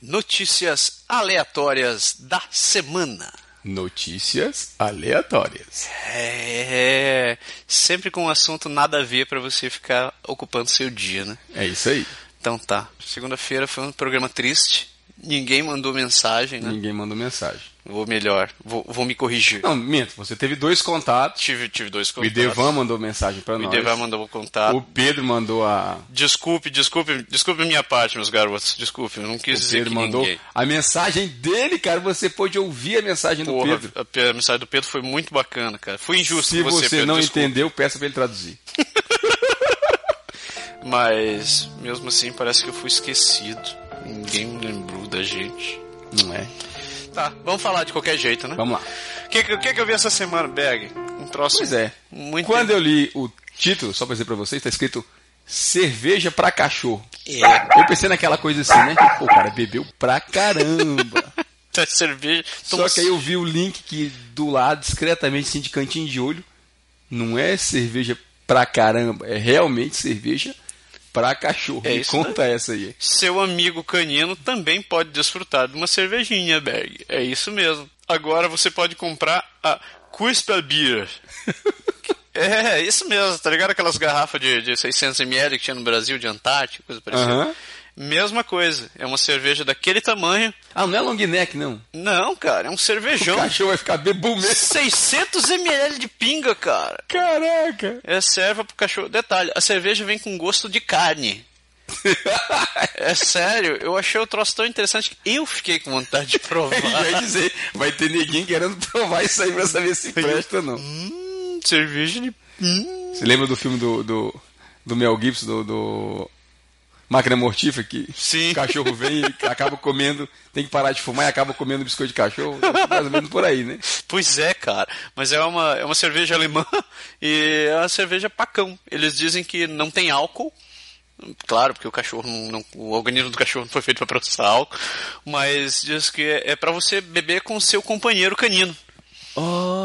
Notícias aleatórias da semana. Notícias aleatórias. É, sempre com um assunto nada a ver para você ficar ocupando seu dia, né? É isso aí. Então tá. Segunda-feira foi um programa triste. Ninguém mandou mensagem, né? Ninguém mandou mensagem. Vou melhor, vou, vou me corrigir. Não, minto, você teve dois contatos. Tive, tive dois O contatos. Idevan mandou mensagem pra O nós. Idevan mandou o contato. O Pedro mandou a. Desculpe, desculpe, desculpe a minha parte, meus garotos. Desculpe, eu não quis O dizer Pedro mandou ninguém. a mensagem dele, cara. Você pôde ouvir a mensagem do Porra, Pedro. a, a mensagem do Pedro foi muito bacana, cara. Foi injusto Se você, você, Pedro, não desculpe. entendeu, peça pra ele traduzir. Mas, mesmo assim, parece que eu fui esquecido. Ninguém me lembrou da gente. Não é? Tá, vamos falar de qualquer jeito, né? Vamos lá. O que, que, que eu vi essa semana, Berg? Um troço Pois é. muito... Quando eu li o título, só pra dizer pra vocês, tá escrito Cerveja pra cachorro. É, Eu pensei naquela coisa assim, né? Pô, o cara bebeu pra caramba. tá cerveja... Só que aí eu vi o link que do lado, discretamente, assim, de cantinho de olho, não é cerveja pra caramba, é realmente cerveja pra cachorro. É Me isso, conta essa aí. Seu amigo canino também pode desfrutar de uma cervejinha, Berg. É isso mesmo. Agora você pode comprar a Crispa Beer. É, isso mesmo, tá ligado? Aquelas garrafas de, de 600ml que tinha no Brasil, de Antártica, coisa parecida. Mesma coisa, é uma cerveja daquele tamanho. Ah, não é long neck, não. Não, cara, é um O cervejão. cachorro vai ficar bebum mesmo. 600ml de pinga, cara. Caraca! É serva pro cachorro. Detalhe, a cerveja vem com gosto de carne. É sério, eu achei o troço tão interessante que eu fiquei com vontade de provar. Ia dizer, vai ter ninguém querendo provar isso aí pra saber se presta ou não. Hum, cerveja de. Hum. Você lembra do filme do, do, do Mel Gibson, do, do Máquina Mortífera, que Sim. o cachorro vem e acaba comendo, tem que parar de fumar e acaba comendo biscoito de cachorro? Mais ou menos por aí, né? Pois é, cara. Mas é uma, é uma cerveja alemã e é uma cerveja pacão. Eles dizem que não tem álcool. Claro, porque o cachorro não, o organismo do cachorro não foi feito para processar álcool, mas diz que é, é para você beber com o seu companheiro canino. Oh,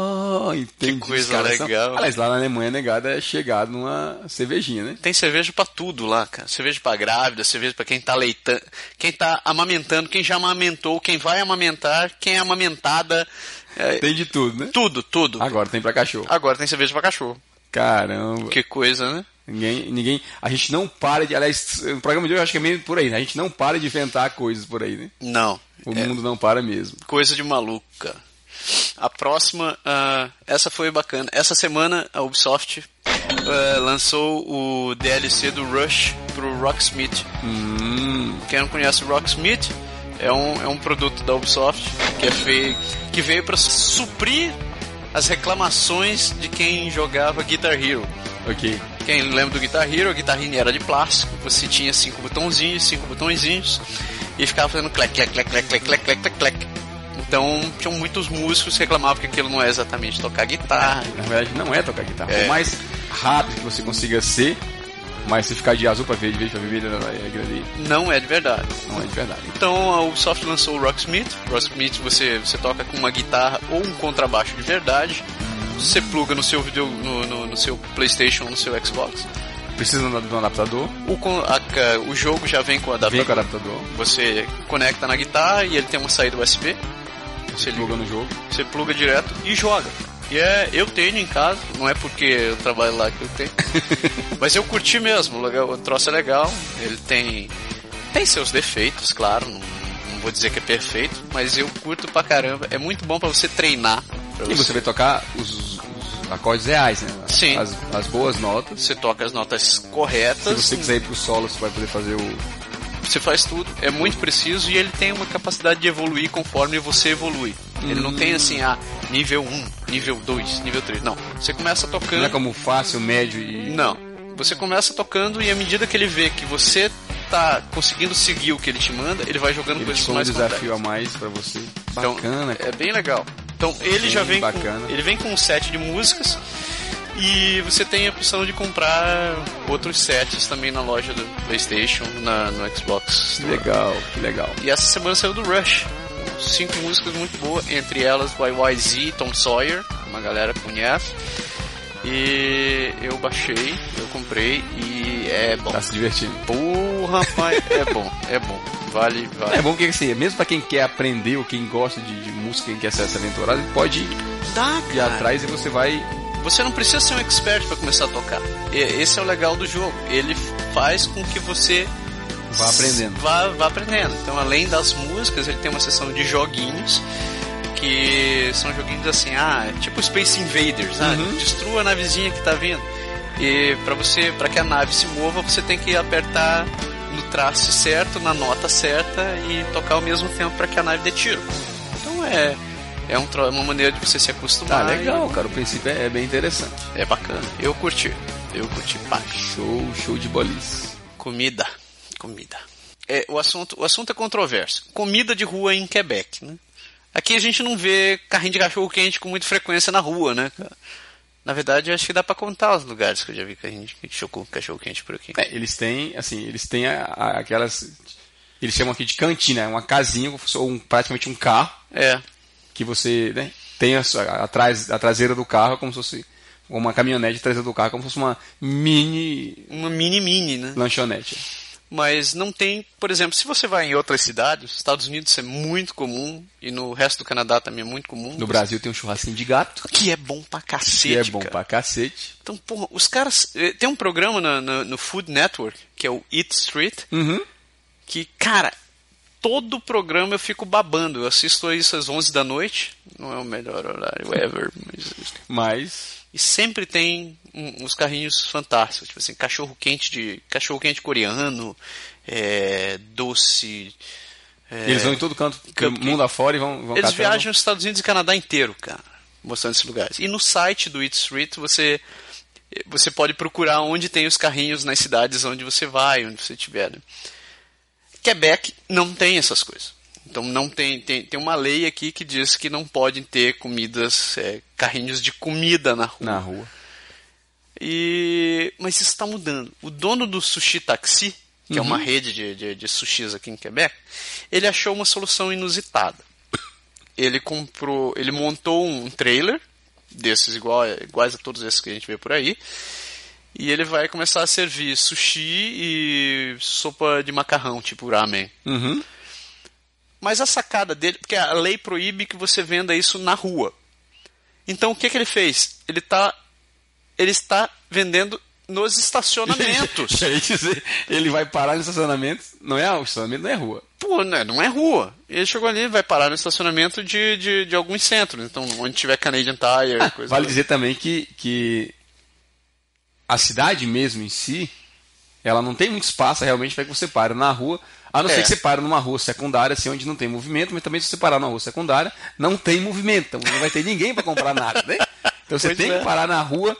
entendi. Que coisa são- legal. Aliás, lá na Alemanha, negada é chegado numa cervejinha, né? Tem cerveja pra tudo lá, cara. Cerveja pra grávida, cerveja pra quem tá leitando, quem tá amamentando, quem já amamentou, quem vai amamentar, quem é amamentada. é, Tem de tudo, né? tudo, tudo. Agora tem pra cachorro. Agora tem cerveja pra cachorro. Caramba. Que coisa, né? Ninguém, ninguém. A gente não para de. Aliás, o programa de hoje eu acho que é meio por aí, né? A gente não para de inventar coisas por aí, né? Não. O é mundo não para mesmo. coisa de maluco, cara. A próxima, uh, essa foi bacana. Essa semana a Ubisoft uh, lançou o DLC do Rush pro Rocksmith. Hum. Quem não conhece o Rocksmith é um, é um produto da Ubisoft que, é feio, que veio para suprir as reclamações de quem jogava Guitar Hero. Ok. Quem lembra do Guitar Hero, a guitarrinha era de plástico, você tinha cinco botãozinhos, cinco botõezinhos, e ficava fazendo clec, clec, clec, clec, clec, clec, clec, clec. Então, tinham muitos músicos que reclamavam que aquilo não é exatamente tocar guitarra. Na verdade, não é tocar guitarra. É. Por mais rápido que você consiga ser, mas se ficar de azul pra verde, verde pra vermelho, é aquilo ali. Não é de verdade. Não é de verdade. Então, a Ubisoft lançou o Rocksmith. Rocksmith você, você toca com uma guitarra ou um contrabaixo de verdade. Você pluga no seu vídeo, no, no, no seu PlayStation, no seu Xbox. Precisa de um adaptador. O, a o jogo já vem com o Vem com o adaptador. adaptador. Você conecta na guitarra e ele tem uma saída USB. Você Pluga no jogo. Você pluga direto e joga. E é, eu tenho em casa, não é porque eu trabalho lá que eu tenho. mas eu curti mesmo, o troço é legal. Ele tem. Tem seus defeitos, claro, não, não vou dizer que é perfeito, mas eu curto pra caramba. É muito bom pra você treinar. pra E você vai tocar os, acordes reais, né? Sim. As, as boas notas. Você toca as notas Se corretas, você quiser ir pro solo, você vai poder fazer o. você faz tudo. É muito preciso e ele tem uma capacidade de evoluir conforme você evolui. Ele não tem assim, ah, nível 1, nível 2, nível 3. Não. Você começa tocando. Não é como fácil, médio e. Não. Você começa tocando e à medida que ele vê que você tá conseguindo seguir o que ele te manda, ele vai jogando Ele coisas põe um mais desafio a mais pra você. Então, Bacana, cara. É bem legal. Então ele Bem já vem bacana. com, ele vem com um set de músicas e você tem a opção de comprar outros sets também na loja do PlayStation, na, no Xbox. Que legal, que legal. E essa semana saiu do Rush. Cinco músicas muito boas, entre elas YYZ, Tom Sawyer, uma galera conhece. E eu baixei, eu comprei e é bom. Tá se divertindo. Porra, rapaz, é bom, é bom. Vale, vale. É bom porque assim, mesmo pra quem quer aprender ou quem gosta de, de música, quem quer ser ele pode Dá, ir atrás e você vai. Você não precisa ser um expert para começar a tocar. Esse é o legal do jogo. Ele faz com que você Vá aprendendo. Vá, vá aprendendo. Então, além das músicas, ele tem uma seção de joguinhos que são joguinhos assim, ah, tipo Space Invaders, Uhum. destrua a navezinha que tá vindo. E para você, para que a nave se mova, você tem que apertar no traço certo, na nota certa e tocar ao mesmo tempo para que a nave dê tiro. Então é é um, tro- uma maneira de você se acostumar. Tá legal, cara. O princípio é, é bem interessante. e É bacana. Eu curti. Eu curti. Pá. Show, show de bolice. Comida. Comida. É, o, assunto, o assunto é controverso. Comida de rua em Quebec, né? Aqui a gente não vê carrinho de cachorro quente com muita frequência na rua, né, cara? Na verdade, acho que dá pra contar os lugares que eu já vi carrinho de cachorro, cachorro quente por aqui. É, eles têm, assim, eles têm a- a- aquelas. Eles chamam aqui de cantina, é uma casinha, ou um, praticamente um carro, É. que você né, tem a, a, a traseira do carro como se fosse uma caminhonete traseira do carro, como se fosse uma mini Uma mini-mini, né? lanchonete. Mas não tem, por exemplo, se você vai em outras cidades, nos Estados Unidos isso é muito comum, e no resto do Canadá também é muito comum. No Brasil tem um churrasquinho de gato, Que é bom pra cacete, que é bom cara. pra cacete. Então, porra, os caras. eh, Tem um programa na- na- no Food Network, que é o Eat Street, Uhum. que, cara, todo programa eu fico babando. Eu assisto isso às 11 da noite, não é o melhor horário ever, mas. Mas. E sempre tem uns carrinhos fantásticos, tipo assim, cachorro quente de. cachorro quente coreano, é, doce. é, Eles vão em todo canto, cupcake. mundo afora e vão, vão eles viajam nos Estados Unidos e Canadá inteiro, cara, mostrando esses lugares. E no site do Eat Street você você pode procurar onde tem os carrinhos nas cidades onde você vai, onde você estiver. Né? Quebec não tem essas coisas. Então não tem, tem tem uma lei aqui que diz que não podem ter comidas é, carrinhos de comida na rua. na rua. E mas isso está mudando. O dono do Sushi Taxi, que é uma Uhum. rede de, de, de sushis aqui em Quebec, ele achou uma solução inusitada. Ele comprou, ele montou um trailer desses igual, iguais a todos esses que a gente vê por aí. E ele vai começar a servir sushi e sopa de macarrão, tipo ramen. Uhum. Mas a sacada dele, porque a lei proíbe que você venda isso na rua. Então o que, que ele fez? Ele tá ele está vendendo nos estacionamentos. Quer dizer, ele vai parar no estacionamento, não é o estacionamento, não é rua. Pô, né, não é rua. Ele chegou ali, vai parar no estacionamento de, de, de alguns centros. Então, onde tiver Canadian Tire, coisa Vale dizer também que, que a cidade mesmo em si, ela não tem muito espaço realmente para que você pare na rua, a não É. ser que você pare numa rua secundária, assim, onde não tem movimento, mas também se você parar numa rua secundária, não tem movimento, então não vai ter ninguém para comprar nada, né? Então você Pois tem é. que parar na rua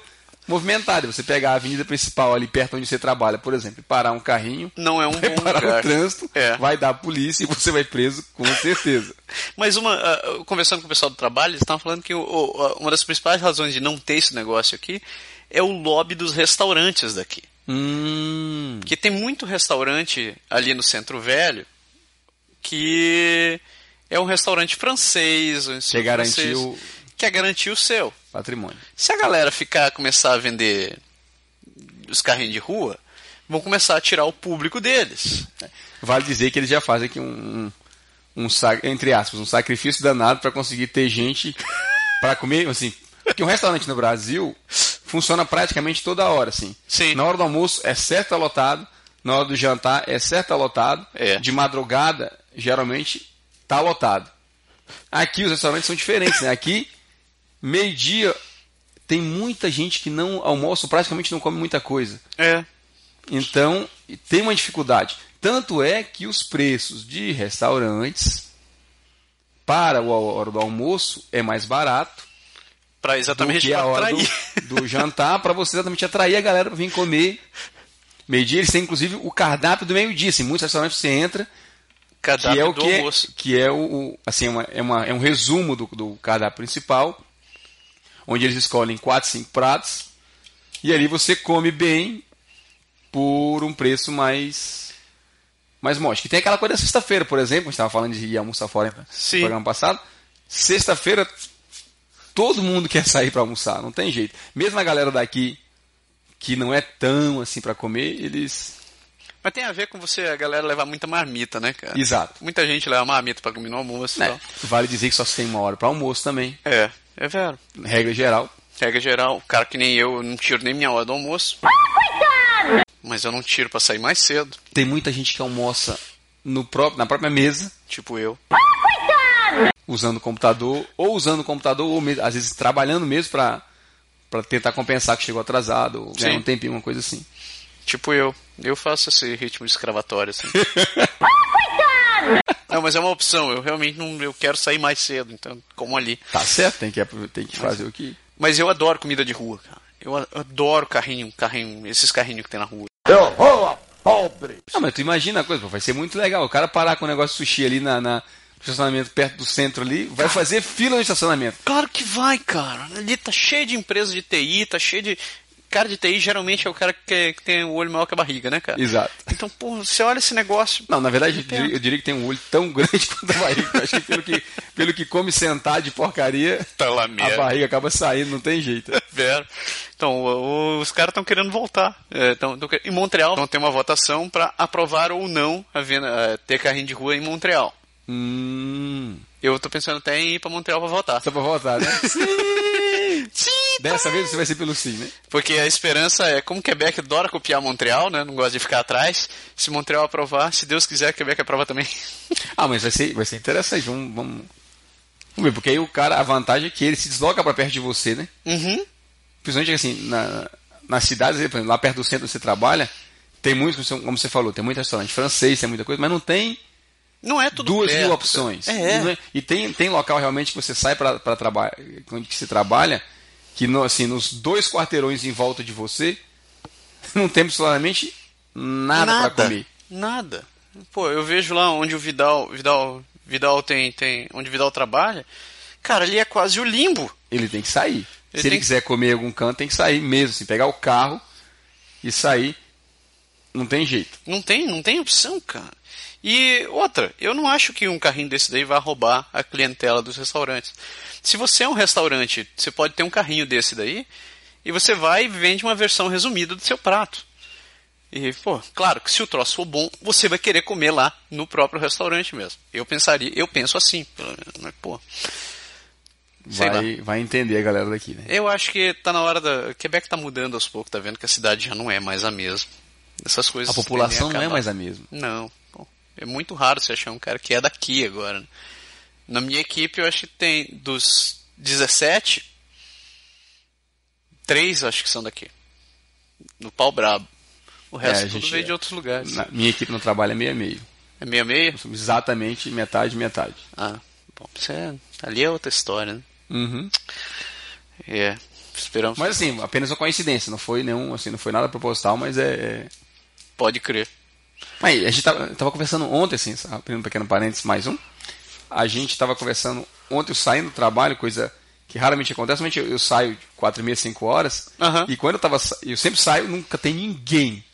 movimentada. Você pegar a avenida principal ali perto onde você trabalha, por exemplo, e parar um carrinho, Não é um vai bom parar lugar. o trânsito, É. vai dar a polícia e você vai preso com certeza. Mas uma, eu conversando com o pessoal do trabalho, eles estavam falando que o- o- uma das principais razões de não ter esse negócio aqui é o lobby dos restaurantes daqui. Hum. Porque tem muito restaurante ali no Centro Velho que é um restaurante francês, um Que garantiu francês, que é garantir o seu. patrimônio. Se a galera ficar começar a vender os carrinhos de rua, vão começar a tirar o público deles. Vale dizer que eles já fazem aqui um, um, um entre aspas, um sacrifício danado para conseguir ter gente para comer, assim, porque um restaurante no Brasil funciona praticamente toda hora, assim. Sim. Na hora do almoço é certo tá lotado, na hora do jantar é certo tá lotado, É. de madrugada geralmente tá lotado. Aqui os restaurantes são diferentes, né? Aqui meio-dia tem muita gente que não almoça, praticamente não come muita coisa. É. Então, tem uma dificuldade. Tanto é que os preços de restaurantes para a hora do almoço é mais barato Pra do exatamente que a pra hora atrair. do, do jantar, para você exatamente atrair a galera para vir comer. Meio-dia, eles têm inclusive o cardápio do meio-dia. Assim, muitos restaurantes você entra, que Cardápio é o do que é, que é o, assim, uma- é, uma- é um resumo do, do cardápio principal, onde eles escolhem 4, 5 pratos, e ali você come bem por um preço mais mais módico. E tem aquela coisa da sexta-feira, por exemplo, a gente estava falando de ir almoçar fora no Sim. programa passado. Sexta-feira, todo mundo quer sair para almoçar, não tem jeito. Mesmo a galera daqui que não é tão assim para comer, eles Mas tem a ver com você, a galera levar muita marmita, né, cara? Exato. Muita gente leva marmita pra comer no almoço e né? tal. Vale dizer que só se tem uma hora para almoço também, É, é vero. regra geral. Regra geral, cara que nem eu, eu não tiro nem minha hora do almoço. Mas eu não tiro pra sair mais cedo, Tem muita gente que almoça no próprio, na própria mesa, tipo eu. Usando o computador, ou usando o computador, ou mesmo- às vezes trabalhando mesmo para para tentar compensar que chegou atrasado, ou ganhar um tempinho, uma coisa assim. Tipo eu. Eu faço esse ritmo escravatório, assim. não, mas é uma opção. Eu realmente não eu quero sair mais cedo, então como ali. Tá certo, tem que, tem que fazer o que. Mas eu adoro comida de rua, cara. Eu a- adoro carrinho, carrinho, esses carrinhos que tem na rua. Ah, mas tu imagina a coisa, pô, vai ser muito legal. O cara parar com o negócio de sushi ali na, na- estacionamento perto do centro ali, vai fazer fila no estacionamento. Claro que vai, cara. Ali tá cheio de empresas de TI, tá cheio de. Cara de TI geralmente é o cara que, que tem o olho maior que a barriga, né, cara? Exato. Então, pô, você olha esse negócio. Não, na verdade, eu diria, eu diria que tem um olho tão grande quanto a barriga. Eu acho que pelo que, pelo que come sentado de porcaria, Tá lá a barriga acaba saindo, não tem jeito. Vero. Então, os caras estão querendo voltar. É, tão- tão em Montreal, vão ter uma votação para aprovar ou não a venda, é, ter carrinho de rua em Montreal. Hum. Eu tô pensando até em ir para Montreal para votar. Só pra voltar, né? Sim! Dessa vez você vai ser pelo sim, né? Porque a esperança é, como Quebec adora copiar Montreal, né? Não gosta de ficar atrás. Se Montreal aprovar, se Deus quiser, Quebec aprova também. Ah, mas vai ser, vai ser interessante. Vamos, vamos, vamos ver, porque aí o cara, a vantagem é que ele se desloca pra perto de você, né? Uhum. Principalmente assim, na, nas cidades, por exemplo, lá perto do centro onde você trabalha, tem muito, como você- como você falou, tem muito restaurante francês, tem muita coisa, mas não tem Não é tudo duas perto. mil opções. É. Não é- E tem, tem local realmente que você sai para trabalhar, onde que você trabalha, que no, assim, nos dois quarteirões em volta de você, não tem absolutamente nada, para comer. Nada. Pô, eu vejo lá onde o Vidal, Vidal, Vidal tem, tem, onde o Vidal trabalha. Cara, ali é quase o limbo. Ele tem que sair. Ele Se ele tem que- quiser comer em algum canto, tem que sair mesmo, assim, pegar o carro e sair. Não tem jeito. Não tem, não tem opção, cara. E outra, eu não acho que um carrinho desse daí vai roubar a clientela dos restaurantes. Se você é um restaurante, você pode ter um carrinho desse daí e você vai e vende uma versão resumida do seu prato. E, pô, claro que se o troço for bom, você vai querer comer lá no próprio restaurante mesmo. Eu pensaria, eu penso assim, pelo menos, mas, pô. Vai, vai entender a galera daqui, né? Eu acho que tá na hora da. Quebec tá mudando aos poucos, tá vendo que a cidade já não é mais a mesma. Essas coisas. A população não é mais a mesma. Não. É muito raro você achar um cara que é daqui agora. né? Na minha equipe, eu acho que tem dos 17, três acho que são daqui. No pau brabo. O resto É, tudo veio é- de outros lugares. Na minha equipe no trabalho é meio a meio. É meio a meio? Exatamente metade, metade. Ah, bom, isso é, ali é outra história, né? Uhum. É. Esperamos. Mas assim, apenas uma coincidência, não foi nenhum, assim, não foi nada proposital, mas é. é... Pode crer. Aí, a gente tava, tava conversando ontem, assim, abrindo um pequeno parênteses, mais um. A gente tava conversando ontem, eu saindo do trabalho, coisa que raramente acontece, normalmente eu, eu saio de 4 e meia, 5 horas, Aham. e quando eu tava. Eu sempre saio, nunca tem ninguém.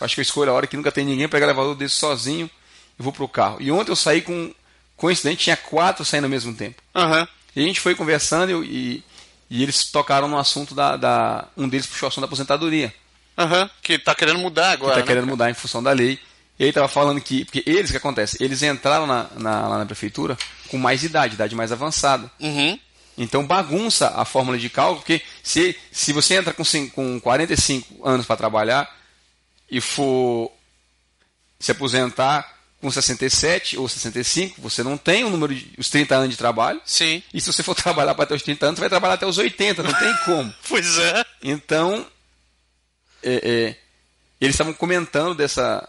Eu acho que eu escolho a hora que nunca tem ninguém, pegar o elevador desse sozinho e vou pro carro. E ontem eu saí com. Coincidente, tinha quatro saindo ao mesmo tempo. Aham. E a gente foi conversando e, e eles tocaram no assunto da, da- Um deles puxou o assunto da aposentadoria. Aham. Que tá querendo mudar agora. que tá né, querendo mudar em função da lei. E aí tava falando que. Porque eles, o que acontece? Eles entraram na, na- lá na prefeitura com mais idade, idade mais avançada. Uhum. Então bagunça a fórmula de cálculo, porque se, se você entra com, com 45 anos para trabalhar e for se aposentar com 67 ou 65, você não tem o número de, os 30 anos de trabalho. Sim. E se você for trabalhar para até os 30 anos, você vai trabalhar até os 80, não tem como. Pois é. Então, é, é, eles estavam comentando dessa,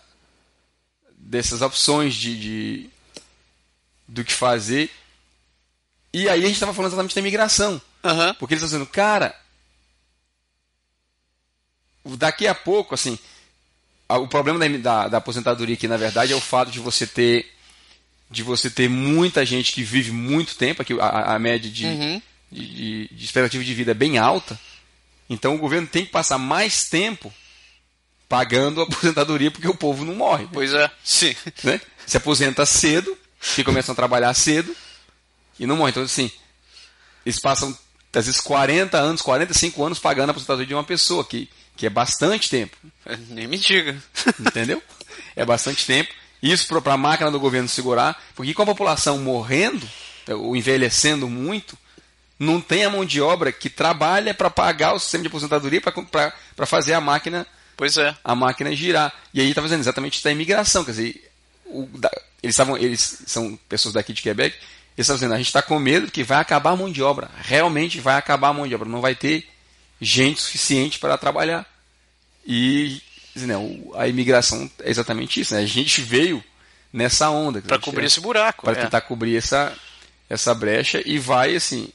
dessas opções de, de- do que fazer. E aí a gente estava falando exatamente da imigração. Aham. Porque eles estão dizendo, cara, daqui a pouco, assim, o problema da, da, da aposentadoria aqui, na verdade, é o fato de você ter de você ter muita gente que vive muito tempo, aqui a, a média de, Uhum. de, de- de expectativa de vida é bem alta. Então o governo tem que passar mais tempo pagando a aposentadoria porque o povo não morre. Pois é. Sim. Né? Se aposenta cedo, que começam a trabalhar cedo e não morre. Então, assim, eles passam às vezes 40 anos, 45 anos pagando a aposentadoria de uma pessoa, que, que é bastante tempo. Nem me diga. Entendeu? É bastante tempo. Isso para a máquina do governo segurar, porque com a população morrendo, ou envelhecendo muito, não tem a mão de obra que trabalha para pagar o sistema de aposentadoria para fazer a máquina pois é. a máquina girar. E aí está fazendo exatamente da imigração, quer dizer, o, da, eles estavam eles são pessoas daqui de Quebec, eles estão dizendo, a gente está com medo que vai acabar a mão de obra, realmente vai acabar a mão de obra, não vai ter gente suficiente para trabalhar. E né, a imigração é exatamente isso, né? A gente veio nessa onda. Para cobrir esse buraco. Para é. tentar cobrir essa, essa brecha e vai assim.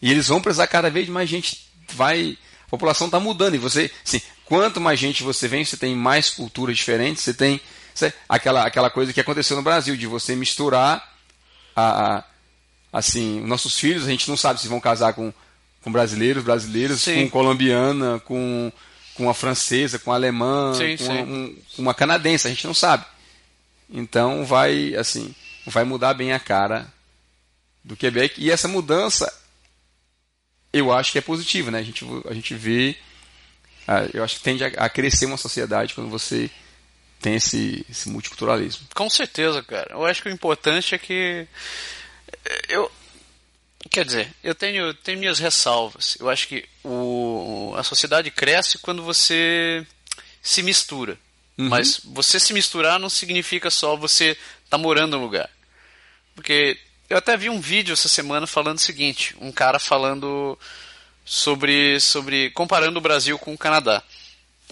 E eles vão precisar cada vez mais gente. Vai. A população está mudando. E você. Assim, quanto mais gente você vem, você tem mais culturas diferentes, você tem. Você, aquela, aquela coisa que aconteceu no Brasil, de você misturar a, a assim, nossos filhos, a gente não sabe se vão casar com, com brasileiros, brasileiros, sim. com colombiana, com, com uma francesa, com uma alemã, sim, com, sim. Uma, um, uma canadense, a gente não sabe. Então vai assim, vai mudar bem a cara do Quebec e essa mudança eu acho que é positiva, né? A gente, a gente vê, eu acho que tende a, crescer uma sociedade quando você tem esse, esse multiculturalismo. Com certeza, cara. Eu acho que o importante é que eu quer dizer, eu tenho, tenho minhas ressalvas. Eu acho que o, a sociedade cresce quando você se mistura. Uhum. Mas você se misturar não significa só você estar tá morando no lugar. Porque eu até vi um vídeo essa semana falando o seguinte, um cara falando sobre sobre comparando o Brasil com o Canadá.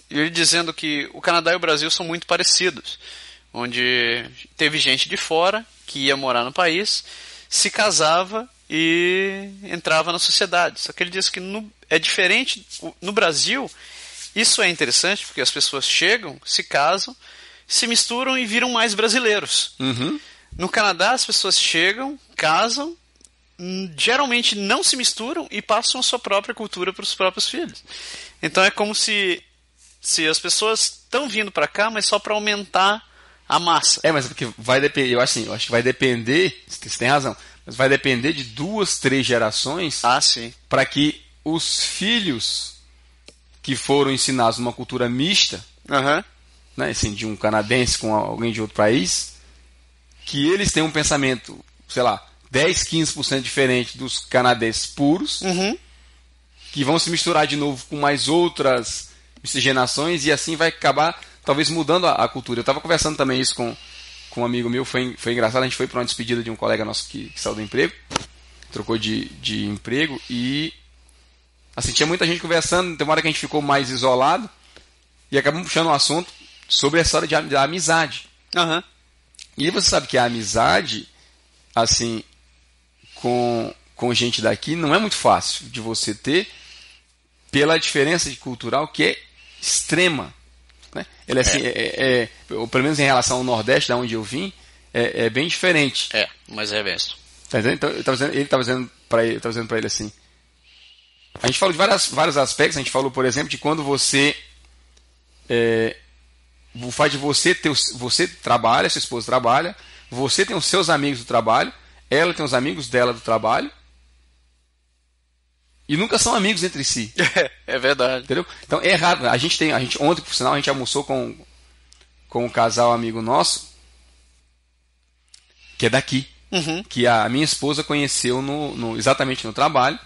E ele dizendo que o Canadá e o Brasil são muito parecidos, onde teve gente de fora que ia morar no país, se casava e entrava na sociedade. Só que ele diz que no, é diferente no Brasil isso é interessante porque as pessoas chegam, se casam, se misturam e viram mais brasileiros. Uhum. No Canadá, as pessoas chegam, casam, geralmente não se misturam e passam a sua própria cultura para os próprios filhos. Então é como se, se as pessoas estão vindo para cá, mas só para aumentar a massa. É, mas é porque vai depender, eu acho assim, eu acho que vai depender, você tem razão, mas vai depender de duas, três gerações ah, para que os filhos que foram ensinados numa cultura mista, uhum. né, assim, de um canadense com alguém de outro país, que eles têm um pensamento, sei lá, 10, 15% diferente dos canadenses puros, uhum. que vão se misturar de novo com mais outras miscigenações e assim vai acabar talvez mudando a, a cultura. Eu estava conversando também isso com, com um amigo meu, foi, foi engraçado, a gente foi para uma despedida de um colega nosso que, que saiu do emprego, trocou de, de emprego e Assim, tinha muita gente conversando, tem uma hora que a gente ficou mais isolado e acabamos puxando um assunto sobre a história de, da amizade. Uhum. E você sabe que a amizade, assim, com, com gente daqui não é muito fácil de você ter pela diferença de cultural que é extrema. Né? Ele, assim, é. É, é, pelo menos em relação ao Nordeste, da onde eu vim, é, é bem diferente. É, mas é mesmo. Tá então, ele estava dizendo para ele, dizendo ele assim, a gente falou de várias, vários aspectos. A gente falou, por exemplo, de quando você. É, o fato de você ter. Você trabalha, sua esposa trabalha, você tem os seus amigos do trabalho, ela tem os amigos dela do trabalho. E nunca são amigos entre si. É, verdade. Entendeu? Então é errado. A gente tem. A gente, ontem, por sinal, a gente almoçou com, com um casal amigo nosso, que é daqui. Uhum. Que a minha esposa conheceu no, no, exatamente no trabalho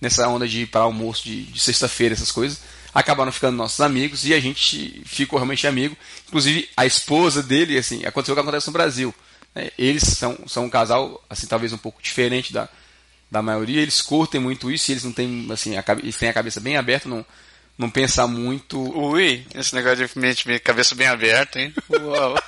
nessa onda de ir para almoço de, de sexta-feira, essas coisas, acabaram ficando nossos amigos e a gente ficou realmente amigo. Inclusive, a esposa dele, assim, aconteceu o que acontece no Brasil. Né? Eles são, são um casal, assim, talvez um pouco diferente da, da maioria, eles curtem muito isso e eles não têm, assim, a, eles têm a cabeça bem aberta, não, não pensar muito. Ui, esse negócio de mente, cabeça bem aberta, hein? Uau.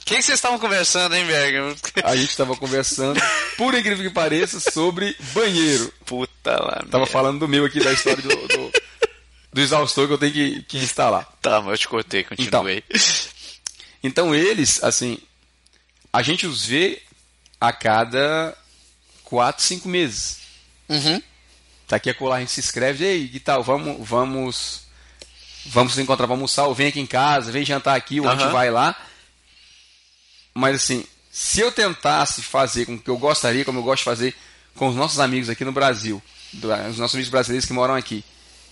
O que, vocês estavam conversando, hein, Berg? A gente estava conversando, por incrível que pareça, sobre banheiro. Puta lá. Tava falando do meu aqui, da história do, do, do exaustor que eu tenho que, que instalar. Tá, mas eu te cortei, continuei. Então, então eles, assim, a gente os vê a cada 4, 5 meses. Uhum. Tá aqui a colar, a gente se inscreve, ei, que tal, vamos, vamos, vamos nos encontrar, vamos almoçar, ou vem aqui em casa, vem jantar aqui, ou uhum. a gente vai lá. Mas assim, se eu tentasse fazer com o que eu gostaria, como eu gosto de fazer com os nossos amigos aqui no Brasil, os nossos amigos brasileiros que moram aqui,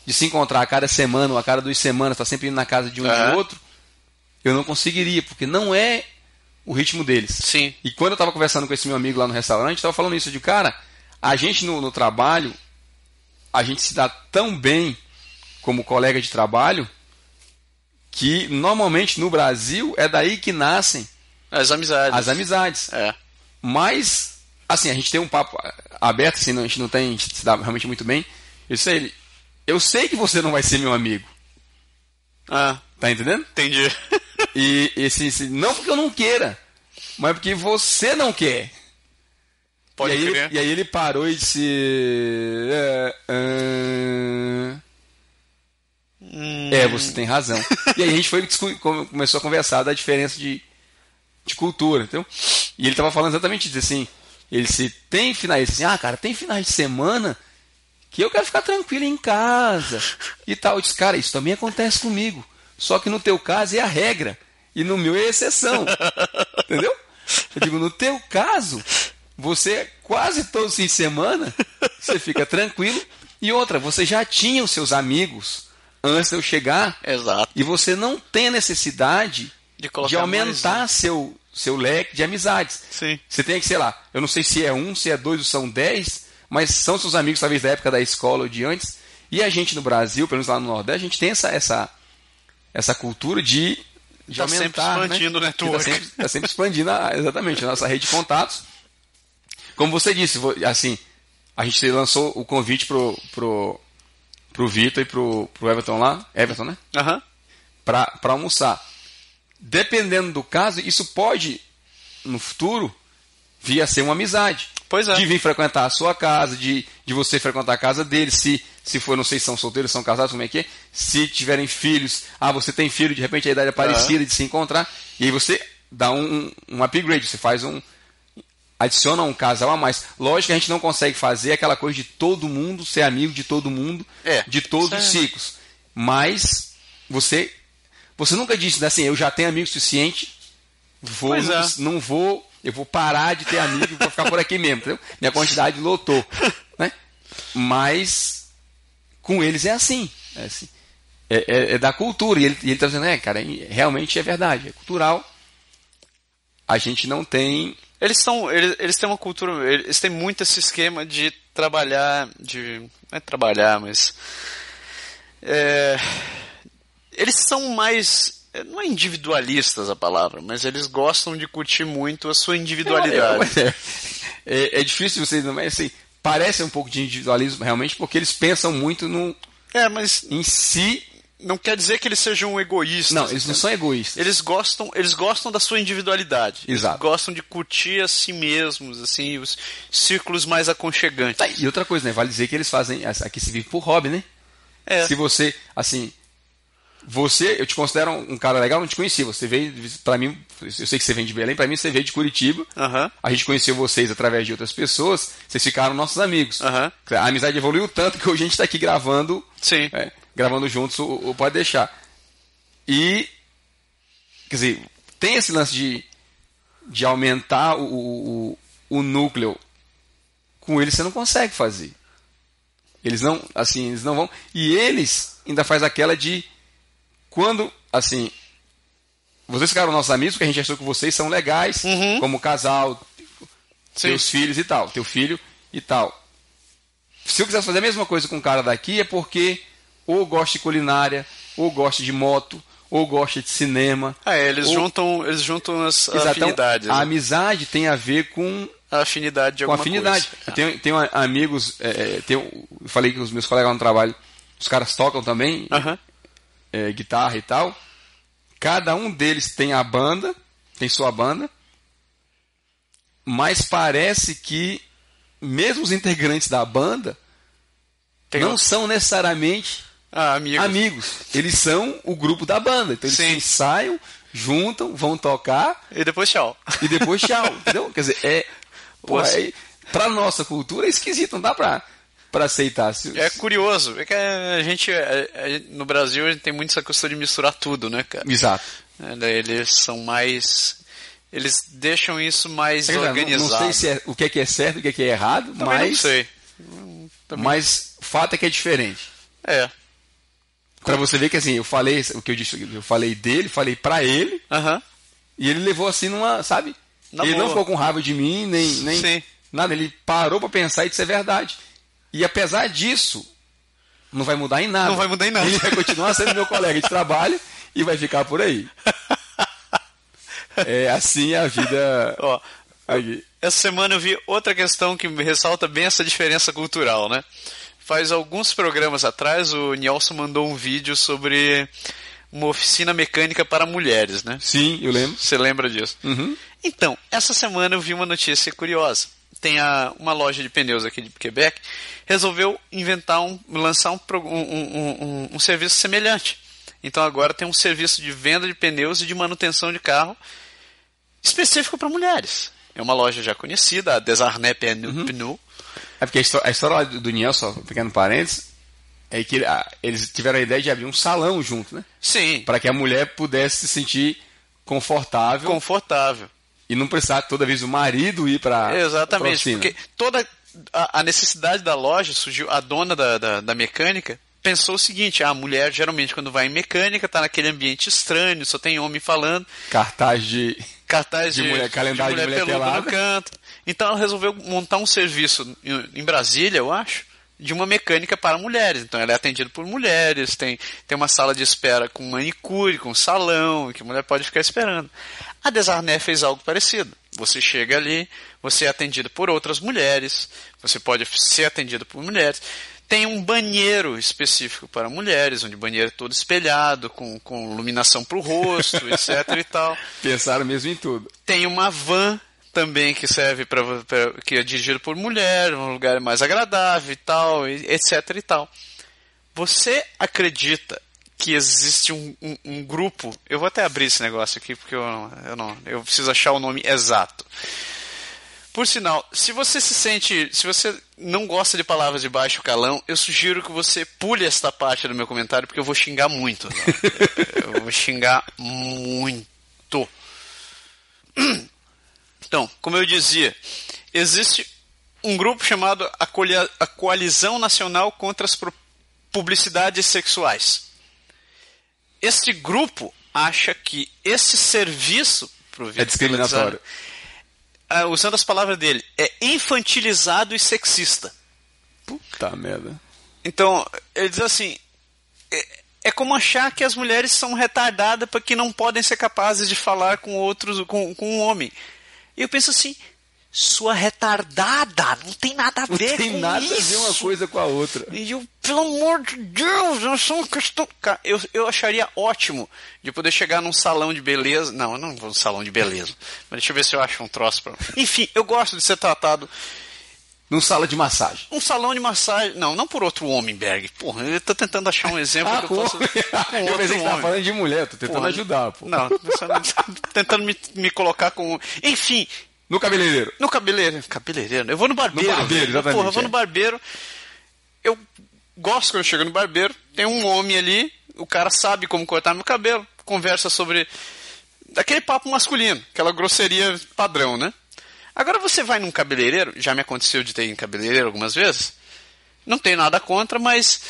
de se encontrar a cada semana ou a cada duas semanas, tá sempre indo na casa de um e Aham. de outro, eu não conseguiria, porque não é o ritmo deles. Sim. E quando eu tava conversando com esse meu amigo lá no restaurante, eu tava falando isso de cara, a gente no, no trabalho, a gente se dá tão bem como colega de trabalho que normalmente no Brasil é daí que nascem As amizades. as amizades. É. Mas, assim, a gente tem um papo aberto, assim, não- a gente não tem, a gente se dá realmente muito bem. Eu sei, eu sei que você não vai ser meu amigo, Ah, tá entendendo? entendi. E esse, esse- não porque eu não queira, mas porque você não quer. Pode e, aí crer. ele, e aí ele parou e disse. Hum, é, você tem razão. e aí a gente foi começou a conversar da diferença de, de cultura, então. E ele estava falando exatamente isso, assim. Ele se tem finais, assim, ah, cara, tem finais de semana que eu quero ficar tranquilo em casa e tal. Eu disse, cara, isso também acontece comigo. Só que no teu caso é a regra e no meu é exceção. Entendeu? Eu digo, no teu caso, você quase todo fim de semana, você fica tranquilo. E outra, você já tinha os seus amigos antes de eu chegar Exato. e você não tem a necessidade De de aumentar mais, seu, seu leque de amizades. Sim. Você tem que, sei lá, eu não sei se é um, se é dois ou são dez, mas são seus amigos, talvez da época da escola ou de antes. E a gente no Brasil, pelo menos lá no Nordeste, a gente tem essa, essa, essa cultura de, de Tá sempre aumentar. expandindo o né? network. Tá sempre, tá sempre expandindo, a- exatamente, a nossa rede de contatos. Como você disse, assim, a gente lançou o convite pro, pro, pro Vitor e pro, pro Everton lá, Everton, né? Aham. para almoçar. Dependendo do caso, isso pode, no futuro, vir a ser uma amizade. Pois é. De vir frequentar a sua casa, de, de você frequentar a casa dele, se, se for, não sei se são solteiros, são casados, como é que é. Se tiverem filhos, ah, você tem filho, de repente a idade é parecida de se encontrar. E aí você dá um, um upgrade, você faz um. Adiciona um casal a mais. Lógico que a gente não consegue fazer aquela coisa de todo mundo ser amigo de todo mundo, É, de todos os isso é- ciclos. Mas você você nunca disse assim, eu já tenho amigo suficiente, vou, é. não vou, eu vou parar de ter amigo e vou ficar por aqui mesmo, entendeu? Minha quantidade lotou, né? Mas com eles é assim, é assim. É, é- é da cultura, e ele, ele tá dizendo, é, cara, realmente é verdade, é cultural. A gente não tem Eles são. Eles, eles têm uma cultura. Eles têm muito esse esquema de trabalhar. De. Não é trabalhar, mas. é, eles são mais. Não é individualistas a palavra, mas eles gostam de curtir muito a sua individualidade. É, é, é difícil vocês, mas assim, parece um pouco de individualismo realmente, porque eles pensam muito no, É, mas em si. não quer dizer que eles sejam egoístas. Não, eles não são egoístas. Eles gostam, eles gostam da sua individualidade. Exato. Eles gostam de curtir a si mesmos, assim, os círculos mais aconchegantes. Tá, E outra coisa, né? Vale dizer que eles fazem. Aqui se vive por hobby, né? É. Se você, assim. Você, eu te considero um cara legal, não te conhecia. Você veio, pra mim, eu sei que você vem de Belém, pra mim você veio de Curitiba. Aham. A gente conheceu vocês através de outras pessoas, vocês ficaram nossos amigos. Aham. A amizade evoluiu tanto que hoje a gente está aqui gravando, Sim. é, gravando juntos o, o Pode Deixar. E, quer dizer, tem esse lance de, de aumentar o, o, o- o núcleo. Com eles você não consegue fazer. Eles não, assim, eles não vão. E eles ainda faz aquela de quando, assim, vocês ficaram nossos amigos porque a gente achou que vocês são legais, Uhum. como casal, Sim. teus filhos e tal, teu filho e tal. Se eu quisesse fazer a mesma coisa com um cara daqui é porque ou gosta de culinária, ou gosta de moto, ou gosta de cinema. Ah, é, eles ou- juntam, eles juntam as Exato, então, afinidades. a né? amizade tem a ver com A afinidade de com alguma afinidade. coisa. Eu tenho, tenho amigos, é, é, tenho, eu falei que os meus colegas lá no trabalho, os caras tocam também, Aham. É, guitarra e tal. Cada um deles tem a banda, tem sua banda, mas parece que mesmo os integrantes da banda Tem não um- são necessariamente Ah, amigos. amigos. Eles são o grupo da banda. Então eles Sim. ensaiam, juntam, vão tocar E depois tchau. e depois tchau. entendeu? Quer dizer, é. Pô, Nossa. é pra nossa cultura é esquisito, não dá pra, pra aceitar. Se- É curioso. É que a gente, é- é- no Brasil, a gente tem muito essa questão de misturar tudo, né, cara? Exato. É, eles são mais. Eles deixam isso mais Quer dizer, não- organizado. Não sei se é, o que é que é certo e o que é que é errado, Também mas. não sei. Também. Mas o fato é que é diferente. É. Pra você ver que assim, eu falei o que eu disse, eu falei dele, falei pra ele, e ele levou assim numa, sabe? Na ele não boa. ficou com raiva de mim, nem, nem Sim. nada. Ele parou pra pensar e disse é verdade. E apesar disso, não vai mudar em nada. Não vai mudar em nada. Ele vai continuar sendo meu colega de trabalho e vai ficar por aí. É assim a vida. Ó, Aqui. essa semana eu vi outra questão que me ressalta bem essa diferença cultural, né? Faz alguns programas atrás o Nelson mandou um vídeo sobre uma oficina mecânica para mulheres, né? Sim, eu lembro. Você lembra disso? Uhum. Então, essa semana eu vi uma notícia curiosa. Tem a, uma loja de pneus aqui de Quebec, resolveu inventar um, lançar um, um, um- um- serviço semelhante. Então agora tem um serviço de venda de pneus e de manutenção de carro específico para mulheres. É uma loja já conhecida, a Desarnais Pneu. Pneu. É porque a história, a história do Niel, só um pequeno parênteses, é que ah, eles tiveram a ideia de abrir um salão junto, né? Sim, Para que a mulher pudesse se sentir confortável confortável. E não precisar toda vez o marido ir para Exatamente, porque toda a, a necessidade da loja surgiu, a dona da, da, da mecânica pensou o seguinte, a mulher geralmente quando vai em mecânica está naquele ambiente estranho, só tem homem falando, cartaz de cartaz De de, mulher- calendário de mulher peluda pelada. no canto. Então ela resolveu montar um serviço em Brasília, eu acho, de uma mecânica para mulheres. Então ela é atendida por mulheres, tem, tem uma sala de espera com manicure, com salão, que a mulher pode ficar esperando. A Desarné fez algo parecido. Você chega ali, você é atendido por outras mulheres, você pode ser atendido por mulheres. Tem um banheiro específico para mulheres, onde o banheiro é todo espelhado, com, com iluminação para o rosto, etc e tal. pensaram mesmo em tudo. Tem uma van também que serve para que é dirigido por mulher, um lugar mais agradável e tal, etc e tal. Você acredita que existe um, um- um grupo? Eu vou até abrir esse negócio aqui porque eu, eu não, eu preciso achar o nome exato. Por sinal, se você se sente, se você não gosta de palavras de baixo calão, eu sugiro que você pule esta parte do meu comentário porque eu vou xingar muito. eu vou xingar muito. Então, como eu dizia, existe um grupo chamado a, Colia- a Coalizão Nacional contra as Pro- Publicidades Sexuais. Este grupo acha que esse serviço É discriminatório. ah, usando as palavras dele, é infantilizado e sexista. Puta merda. Então, ele diz assim: é, é como achar que as mulheres são retardadas porque não podem ser capazes de falar com outros, com, com um homem. E eu penso assim: sua retardada, não tem nada a Não ver tem com nada isso. a ver uma coisa com a outra. E eu, pelo amor de Deus, nós somos questão. Cara, eu, eu acharia ótimo de poder chegar num salão de beleza. Não, eu não vou num salão de beleza. Mas deixa eu ver se eu acho um troço pra. Enfim, eu gosto de ser tratado. Num sala de massagem. Um salão de massagem. Não, não por outro homem, Berg. Porra, eu tô tentando achar um exemplo Ah, que eu possa. Com eu outro tava homem. falando de mulher, eu tô tentando Porra, ajudar, pô. Não, tentando me, me colocar com. Enfim, No cabeleireiro. no cabeleireiro. Cabeleireiro. Eu vou no barbeiro. No barbeiro, exatamente, Porra, eu vou é. no barbeiro. Eu gosto quando eu chego no barbeiro. Tem um homem ali. O cara sabe como cortar meu cabelo. Conversa sobre. Aquele papo masculino. Aquela grosseria padrão, né? Agora você vai num cabeleireiro. Já me aconteceu de ter em cabeleireiro algumas vezes. Não tenho nada contra, mas.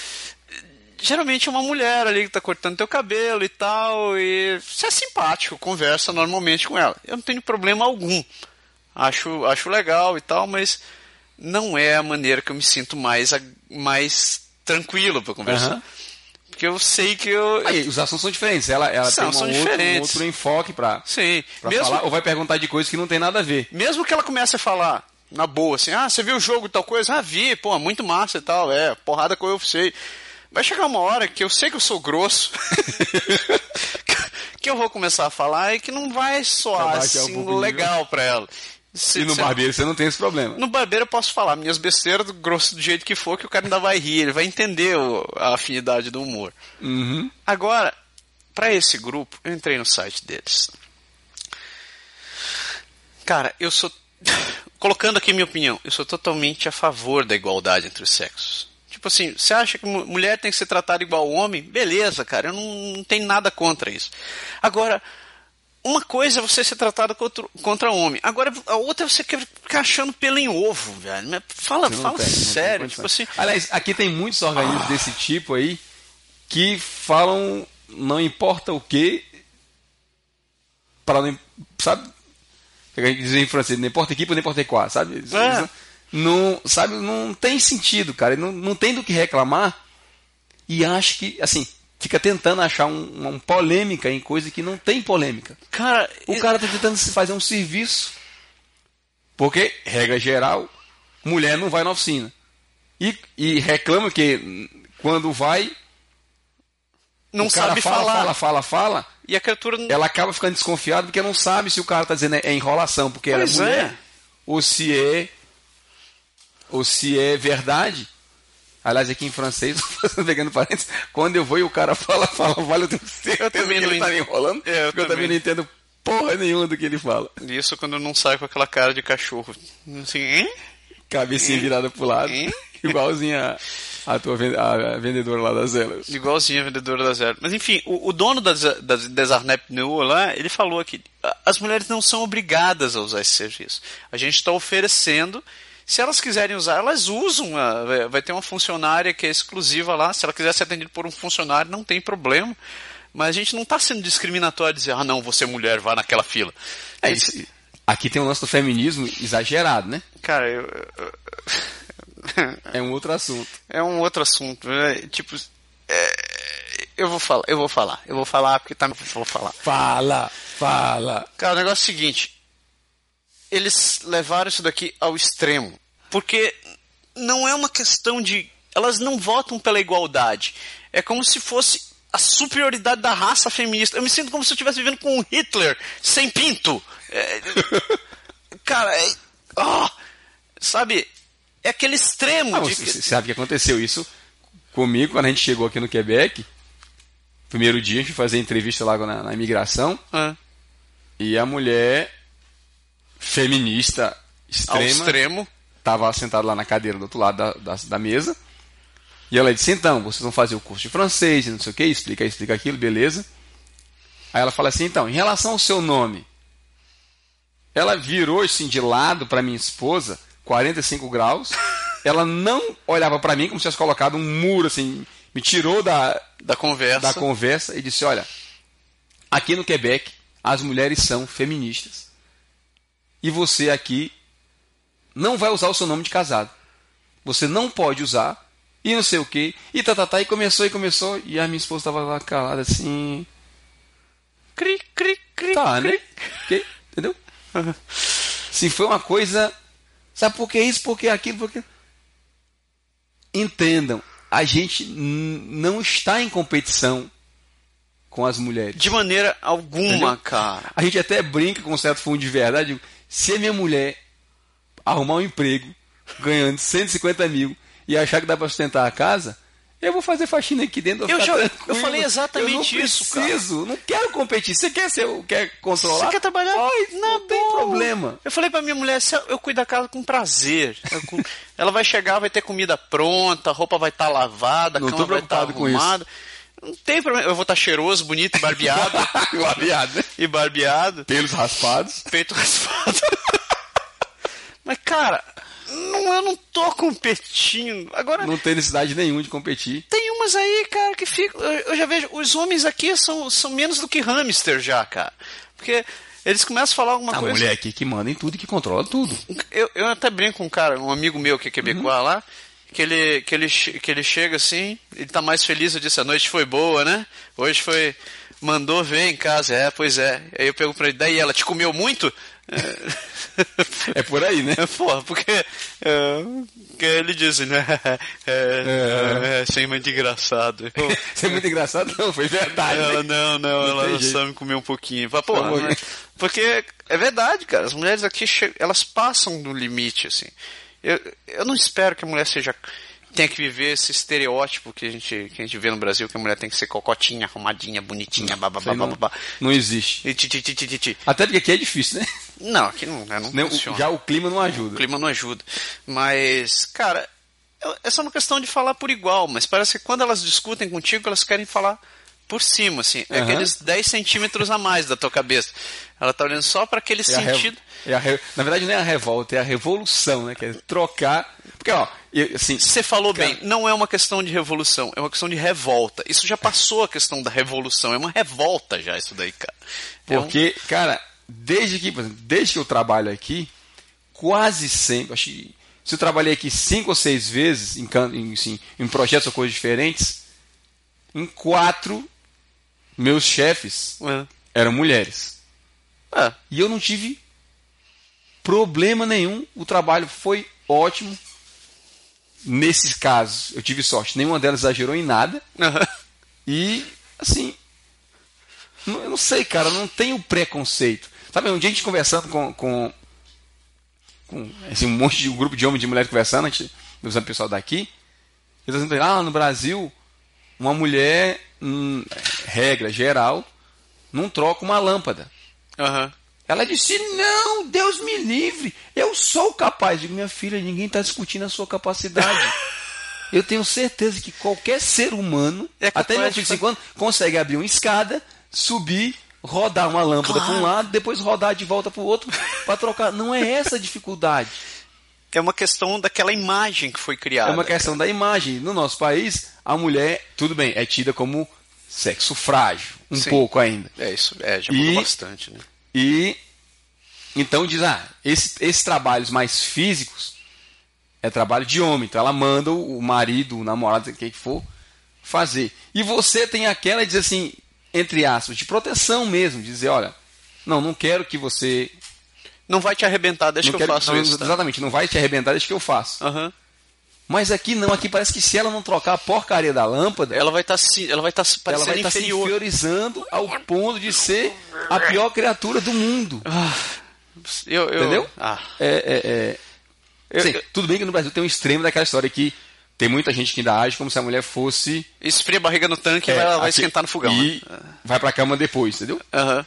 Geralmente é uma mulher ali que tá cortando teu cabelo e tal. E você é simpático, conversa normalmente com ela. Eu não tenho problema algum acho, acho legal e tal, mas não é a maneira que eu me sinto mais, mais tranquilo para conversar. Aham. Porque eu sei que eu. Aí, os assuntos são diferentes. Ela, ela São, tem um outro, um outro enfoque pra, Sim. pra Mesmo, falar, ou vai perguntar de coisas que não tem nada a ver. mesmo que ela comece a falar na boa, assim, ah, você viu o jogo e tal coisa? Ah, vi, pô, muito massa e tal, é, porrada com eu sei. Vai chegar uma hora que eu sei que eu sou grosso. que eu vou começar a falar e que não vai soar baixar um assim pouquinho. legal pra ela. Se- E no barbeiro você não tem esse problema. No barbeiro eu posso falar minhas besteiras, grosso do jeito que for, que o cara ainda vai rir, ele vai entender o- a afinidade do humor. Uhum. Agora, para esse grupo, eu entrei no site deles. Cara, eu sou. Colocando aqui minha opinião, eu sou totalmente a favor da igualdade entre os sexos. Tipo assim, você acha que mu- mulher tem que ser tratada igual ao homem? Beleza, cara, eu não, não tenho nada contra isso. Agora, uma coisa é você ser tratado contra, contra homem. Agora, a outra é você ficar achando pelo em ovo, velho. Fala, fala tem, sério. Tipo assim... Aliás, aqui tem muitos organismos ah. desse tipo aí que falam não importa o que para não. Sabe? A gente diz em francês, não importa equipe, não importa qual, sabe? É. Não, sabe? Não tem sentido, cara. Não, não tem do que reclamar. E acho que, assim, fica tentando achar um, uma polêmica em coisa que não tem polêmica. Cara, o cara tá tentando fazer um serviço. Porque, regra geral, mulher não vai na oficina. E, e reclama que quando vai. Não sabe fala, falar. Fala, fala, fala. E a criatura. Ela acaba ficando desconfiada porque não sabe se o cara tá dizendo é enrolação, porque pois ela é mulher. É. Ou se é. Ou se é verdade. Aliás, aqui em francês, pegando parênteses, quando eu vou e o cara fala, fala, vale, eu tenho certeza eu também que ele tá me enrolando, é, eu, porque eu também não entendo porra nenhuma do que ele fala. Isso quando não sai com aquela cara de cachorro. Assim, hein? Cabecinha virada pro lado, hein? igualzinha a tua a vendedora lá da Zero. Igualzinha a vendedora da Zero. Mas enfim, o, o dono da, da Desarnep Pneu lá, ele falou que as mulheres não são obrigadas a usar esse serviço. A gente está oferecendo se elas quiserem usar, elas usam. Ah, vai ter uma funcionária que é exclusiva lá. Se ela quiser ser atendida por um funcionário, não tem problema. Mas a gente não está sendo discriminatório dizer, ah, não, você é mulher, vá naquela fila. É, isso. Aqui tem o lance do feminismo exagerado, né? Cara, eu. é um outro assunto. É um outro assunto. Né? Tipo. É... eu vou falar, eu vou falar, eu vou falar porque tá me vou falar. Fala, fala. Cara, o negócio é o seguinte eles levaram isso daqui ao extremo. Porque não é uma questão de. Elas não votam pela igualdade. É como se fosse a superioridade da raça feminista. Eu me sinto como se eu estivesse vivendo com um Hitler sem pinto. É, cara, é, oh, sabe? É aquele extremo. Ah, de... Você sabe que aconteceu isso comigo quando a gente chegou aqui no Quebec. Primeiro dia a gente foi fazer entrevista lá na, na imigração. Ah. E a mulher feminista extrema. Ao extremo. Estava sentado lá na cadeira do outro lado da, da, da, mesa. E ela disse: então, vocês vão fazer o curso de francês, não sei o que, explica, explica aquilo, beleza. Aí ela fala assim: então, em relação ao seu nome. Ela virou assim de lado para minha esposa, 45 graus. Ela não olhava para mim como se tivesse colocado um muro assim, me tirou da, da conversa. da conversa e disse: olha, aqui no Quebec as mulheres são feministas e você aqui não vai usar o seu nome de casado. Você não pode usar, e não sei o que, e tá, tá, tá, e começou e começou, e a minha esposa estava lá calada assim. Cri, cri, cri. Tá, né? Que, entendeu? Se foi uma coisa. Sabe por que isso? Por que aquilo? Por que... Entendam, a gente não está em competição com as mulheres. De maneira alguma, Entendeu? cara. A gente até brinca com um certo fundo de verdade. Se a minha mulher arrumar um emprego ganhando 150 mil e achar que dá para sustentar a casa, eu vou fazer faxina aqui dentro. Eu, já, eu falei exatamente eu não isso, preciso, cara. não quero competir. Você quer ser, quer controlar? Você quer trabalhar? Pode, não, não tem problema. Eu falei para minha mulher, eu cuido da casa com prazer. ela vai chegar, vai ter comida pronta, a roupa vai estar tá lavada, a não cama vai estar tá arrumada. Não tem problema. Eu vou estar cheiroso, bonito e barbeado. e barbeado, né? E barbeado. Pelos raspados. Peito raspado. Mas, cara, não, eu não tô competindo. Agora. Não tem necessidade nenhuma de competir. Tem umas aí, cara, que ficam. Eu já vejo. Os homens aqui são, são menos do que hamster já, cara. Porque eles começam a falar alguma a coisa. A mulher aqui que manda em tudo e que controla tudo. Eu, eu até brinco com um cara, um amigo meu que é quebecois uhum. lá que ele, que ele, que ele chega assim, ele tá mais feliz, eu disse, a noite foi boa, né? Hoje foi, mandou ver em casa, é, pois é. Aí eu pergunto pra ele, daí ela te comeu muito? É por aí, né? Porra, porque é, ele diz, né? É, é, é, é muito engraçado. É muito engraçado? Não, foi verdade. Ela, não, não, não ela só me comeu um pouquinho. Porra, porque é verdade, cara. As mulheres aqui, elas passam do limite, assim. Eu, eu não espero que a mulher seja tenha que viver esse estereótipo que a gente, que a gente vê no Brasil, que a mulher tem que ser cocotinha, arrumadinha, bonitinha, bababá. Não, não existe. Até porque aqui é difícil, né? Não, aqui não, né, não funciona. Já o clima não ajuda. O clima não ajuda. Mas, cara, é só uma questão de falar por igual, mas parece que quando elas discutem contigo, elas querem falar por cima, assim. Aham. aqueles 10 centímetros a mais da tua cabeça. Ela tá olhando só para aquele É sentido. É re- Na verdade, não é a revolta, é a revolução, né? Que é trocar. Porque, ó, assim. Você falou Cara- bem, não é uma questão de revolução, é uma questão de revolta. Isso já passou a questão da revolução, é uma revolta já isso daí, cara. É um- Porque, cara, desde que, desde que eu trabalho aqui, quase sempre, acho que se eu trabalhei aqui cinco ou seis vezes em, em, assim, em projetos ou coisas diferentes, em quatro, meus chefes É. eram mulheres. É. E eu não tive problema nenhum, o trabalho foi ótimo. Nesses casos, eu tive sorte, nenhuma delas exagerou em nada. Aham. E, assim, eu não sei, cara, não tenho preconceito. Sabe, um dia a gente conversando com, com, com assim, um monte de um grupo de homens e de mulheres conversando, a gente, o pessoal daqui, eles dizendo, ah, no Brasil, uma mulher, hum, regra geral, não troca uma lâmpada. Aham. Ela disse, não, Deus me livre, eu sou capaz. Digo, minha filha, ninguém está discutindo a sua capacidade. Eu tenho certeza que qualquer ser humano, É até meu filho de fazer- 5 anos, consegue abrir uma escada, subir, rodar uma lâmpada para um lado, depois rodar de volta para o outro para trocar. Não é essa a dificuldade. É uma questão daquela imagem que foi criada. É uma questão da imagem. No nosso país, a mulher, tudo bem, é tida como sexo frágil, um Sim. pouco ainda. É isso, é, já E- mudou bastante, né? E então diz, ah, esse- esses trabalhos mais físicos é trabalho de homem. Então ela manda o marido, o namorado, quem que for, fazer. E você tem aquela, diz assim, entre aspas, de proteção mesmo, dizer, olha, não, não quero que você. Não vai te arrebentar, deixa que eu quero- faço não, isso. Tá? Exatamente, não vai te arrebentar, deixa que eu faço. Aham. Mas aqui não, aqui parece que se ela não trocar a porcaria da lâmpada, Ela vai estar se, ela vai estar se ela vai estar se inferior. inferiorizando ao ponto de ser a pior criatura do mundo. Eu, eu- Entendeu? Ah, É, é, é, eu- Sim, eu- tudo bem que no Brasil tem um extremo daquela história que tem muita gente que ainda age como se a mulher fosse. esfria a barriga no tanque e é, vai, ela vai aqui- esquentar no fogão. E né? vai pra cama depois, entendeu? Aham.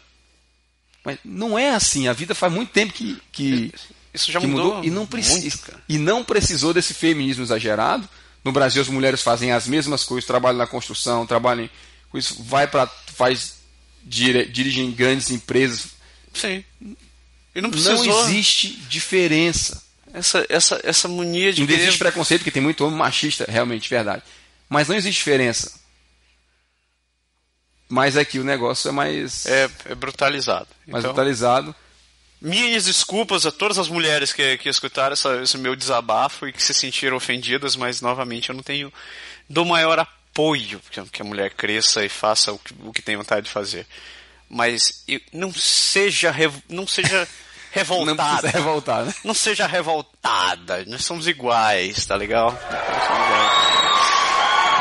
Mas não é assim. A vida faz muito tempo que, que, Isso já mudou, mudou, e não, precisa, e não precisou desse feminismo exagerado. No Brasil, as mulheres fazem as mesmas coisas, trabalham na construção, trabalham com isso, vai para faz dire, dirigem grandes empresas. Sim. E não precisou. Não existe diferença. Essa, essa, essa mania de Não querer- existe preconceito, porque tem muito homem machista, realmente, verdade. Mas não existe diferença. Mas aqui o negócio é mais, é, é brutalizado. mais Então, brutalizado. Minhas desculpas a todas as mulheres que, que escutaram essa- esse meu desabafo e que se sentiram ofendidas, mas novamente eu não tenho do maior apoio que a- que a mulher cresça e faça o que, o que tem vontade de fazer. Mas eu- não seja não seja Não revoltada. precisa revoltar, né? Não seja revoltada. Nós somos iguais, tá legal? Nós somos iguais.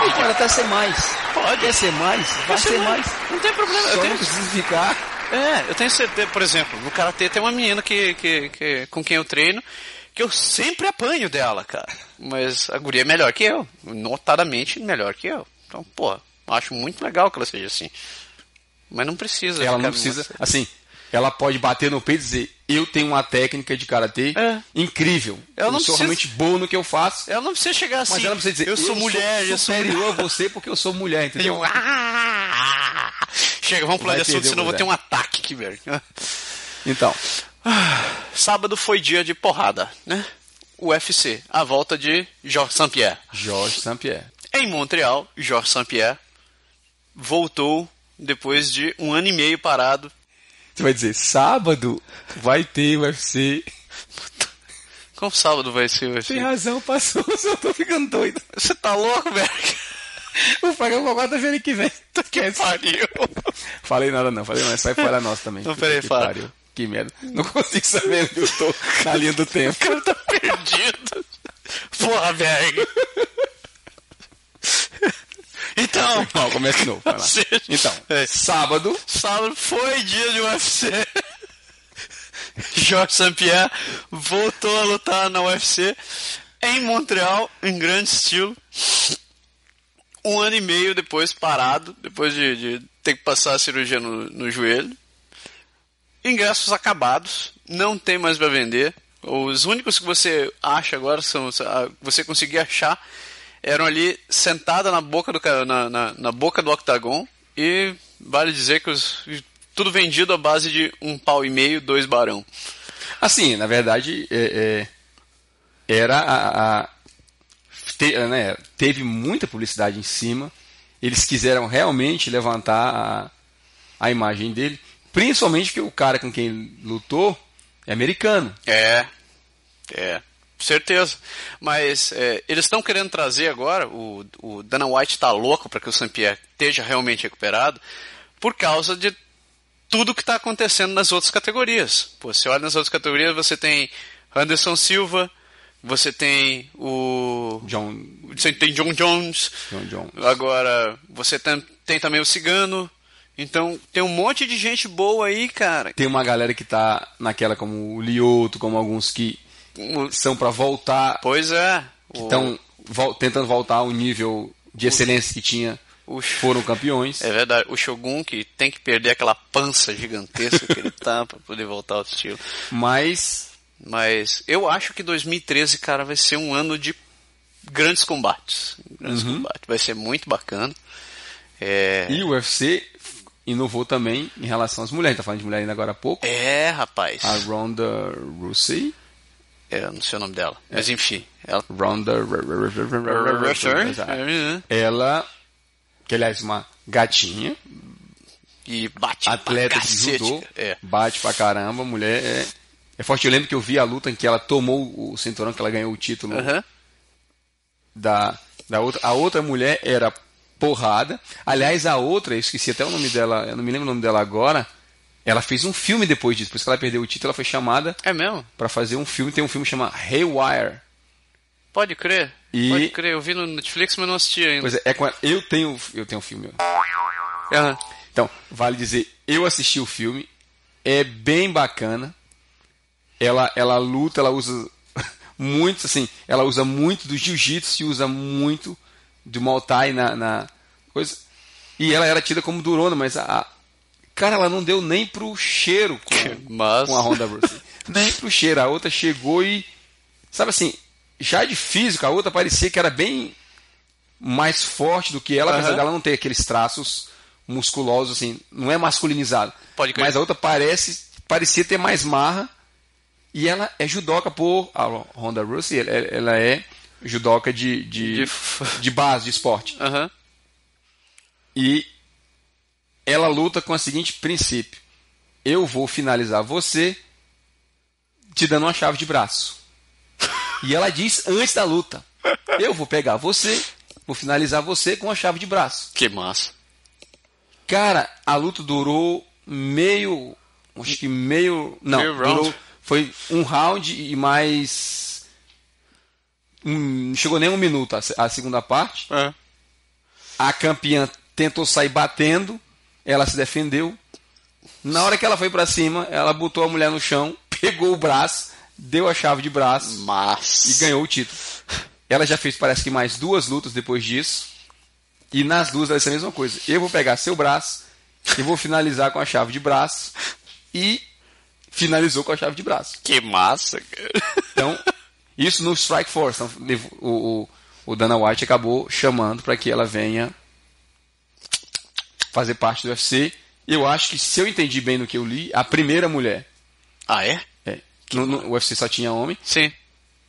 E pode até ser mais. Pode. Quer ser mais? Vai ser ser mais. mais. Não tem problema. Eu Só tenho- não precisa ficar. É, eu tenho certeza, por exemplo, no Karatê tem uma menina que, que, que- com quem eu treino que eu sempre apanho dela, cara. Mas a guria é melhor que eu, notadamente melhor que eu. Então, pô, acho muito legal que ela seja assim. Mas não precisa. Ela ficar não precisa. numa- Assim, ela pode bater no peito e dizer: Eu tenho uma técnica de karatê É. incrível. Ela não eu sou precisa- realmente bom no que eu faço. Ela não precisa chegar assim. Mas ela não precisa dizer: eu sou mulher, eu sou superior a você porque eu sou mulher, entendeu? Eu, ah! Chega, vamos pular de assunto, senão eu vou ter um ataque aqui, velho. Então, Sábado foi dia de porrada, né? UFC, a volta de Georges St-Pierre. Jorge Saint-Pierre. Em Montreal, Georges St-Pierre voltou depois de um ano e meio parado. Você vai dizer: Sábado vai ter UFC. Como sábado vai ser UFC? Tem razão, passou. Eu tô ficando doido. Você tá louco, velho? O programa quarta-feira que vem. Que pariu. Falei nada não, falei não, essa aí foi a nossa também. Não, peraí, que fala. pariu. Que merda. Não consigo saber onde eu tô na linha do tempo. O cara tá perdido. Porra, velho. Então, Não, começa de novo. Vai lá. Seja- Então, É. sábado, sábado foi dia de UFC. Georges St-Pierre voltou a lutar na UFC em Montreal, em grande estilo. Um ano e meio depois parado, depois de, de ter que passar a cirurgia no, no joelho. Ingressos acabados, não tem mais para vender. Os únicos que você acha agora são você conseguir achar eram ali sentada na boca do na, na, na boca do octagon E vale dizer que os, tudo vendido à base de um pau e meio, dois barão. Assim, na verdade, é, é, era a, a te, né, teve muita publicidade em cima. Eles quiseram realmente levantar a, a imagem dele, principalmente que o cara com quem lutou é americano. É, é, certeza. Mas é, eles estão querendo trazer agora, o, o Dana White está louco para que o St. Pierre esteja realmente recuperado, por causa de tudo que está acontecendo nas outras categorias. Pô, você olha nas outras categorias, você tem Anderson Silva, você tem o. John. Você tem John Jones. John Jones. Agora, você tem, tem também o Cigano. Então, tem um monte de gente boa aí, cara. Tem uma galera que tá naquela como o Lioto, como alguns que são para voltar. Pois é. Que estão tentando voltar ao nível de excelência que tinha. O, foram campeões. É verdade. O Shogun que tem que perder aquela pança gigantesca que ele tá para poder voltar ao estilo. Mas mas eu acho que 2013, cara, vai ser um ano de grandes combates. Grandes uhum. combates. Vai ser muito bacana. É... E o UFC inovou também em relação às mulheres. Tá falando de mulher ainda agora há pouco. É, rapaz. A Ronda Rousey. É, não sei o nome dela. É. Mas enfim. Ela... Ronda Ela, que aliás, uma gatinha. E bate Atleta de judô. É. Bate pra caramba. Mulher é é forte. Eu lembro que eu vi a luta em que ela tomou o cinturão, que ela ganhou o título uhum. da, da outra. A outra mulher era porrada. Aliás, a outra, eu esqueci até o nome dela, eu não me lembro o nome dela agora. Ela fez um filme depois disso, depois que ela perdeu o título, ela foi chamada. É mesmo? Para fazer um filme. Tem um filme chamado Haywire. Pode crer. E... Pode crer. Eu vi no Netflix, mas não assisti ainda. Pois é, é eu tenho, eu tenho um filme. Uhum. Então, vale dizer, eu assisti o filme. É bem bacana ela, ela luta, ela usa muito, assim, ela usa muito do jiu-jitsu e usa muito do Muay Thai na, na, coisa. E ela era tida como durona, mas a, cara, ela não deu nem pro cheiro com, mas... com a Ronda Rousey. nem pro cheiro. A outra chegou e, sabe assim, já de físico, a outra parecia que era bem mais forte do que ela, uhum. apesar dela não ter aqueles traços musculosos, assim, não é masculinizado. Pode mas a outra parece, parecia ter mais marra e ela é judoca por. A Ronda Rousey, ela, é judoca de, de, de... de base, de esporte. Uhum. E ela luta com o seguinte princípio: eu vou finalizar você te dando uma chave de braço. E ela diz antes da luta: eu vou pegar você, vou finalizar você com a chave de braço. Que massa. Cara, a luta durou meio. Acho que meio. Não, meio durou. Round foi um round e mais. Um, não chegou nem um minuto a, a segunda parte. É. A campeã tentou sair batendo, ela se defendeu. Na hora que ela foi para cima, ela botou a mulher no chão, pegou o braço, deu a chave de braço Mas... e ganhou o título. Ela já fez, parece que, mais duas lutas depois disso. E nas duas ela disse a mesma coisa. Eu vou pegar seu braço e vou finalizar com a chave de braço. E finalizou com a chave de braço. Que massa, Então, isso no Strike Force. Então, o, o, Dana White acabou chamando para que ela venha fazer parte do UFC. Eu acho que, se eu entendi bem no que eu li, a primeira mulher. Ah, é? É. No, no, o UFC só tinha homem. Sim.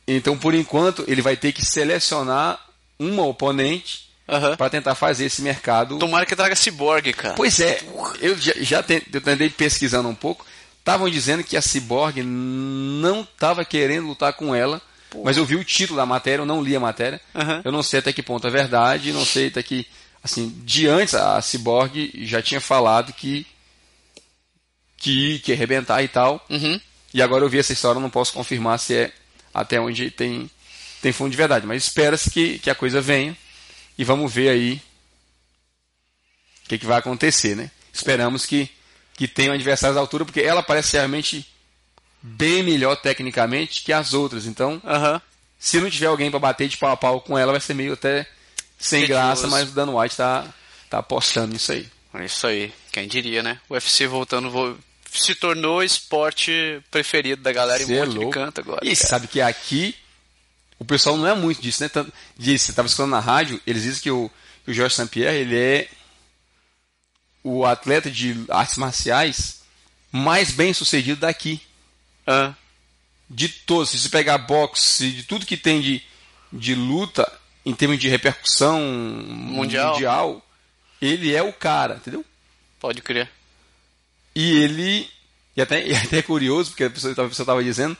Então, por enquanto, ele vai ter que selecionar uma oponente Uhum. para tentar fazer esse mercado. Tomara que traga Cyborg, cara. Pois é, eu já, já tentei pesquisando um pouco estavam dizendo que a Cyborg não estava querendo lutar com ela. Pô. Mas eu vi o título da matéria, eu não li a matéria. Uhum. Eu não sei até que ponto é verdade, não sei até que. Assim, de antes a Cyborg já tinha falado que. que, que ia arrebentar e tal. Uhum. E agora eu vi essa história, não posso confirmar se é até onde tem, tem fundo de verdade. Mas espera-se que, que a coisa venha. E vamos ver aí o que, que vai acontecer, né? Esperamos que que tem um adversário à altura, porque ela parece realmente bem melhor tecnicamente que as outras. Então, uhum. se não tiver alguém para bater de pau a pau com ela, vai ser meio até sem graça, mas o Dan White tá, tá apostando nisso aí. É isso aí, quem diria, né? O UFC voltando, se tornou o esporte preferido da galera Cê em um monte é de canto agora. E cara. sabe que aqui o pessoal não é muito disso, né? Diz, você estava escutando na rádio, eles dizem que o, que o Jorge St. Pierre, ele é o atleta de artes marciais mais bem sucedido daqui. Ah, De todos. Se você pegar boxe, de tudo que tem de, de luta, em termos de repercussão Mundial. mundial, ele é o cara, entendeu? pode crer. E ele. E até, e até é curioso, porque a pessoa estava dizendo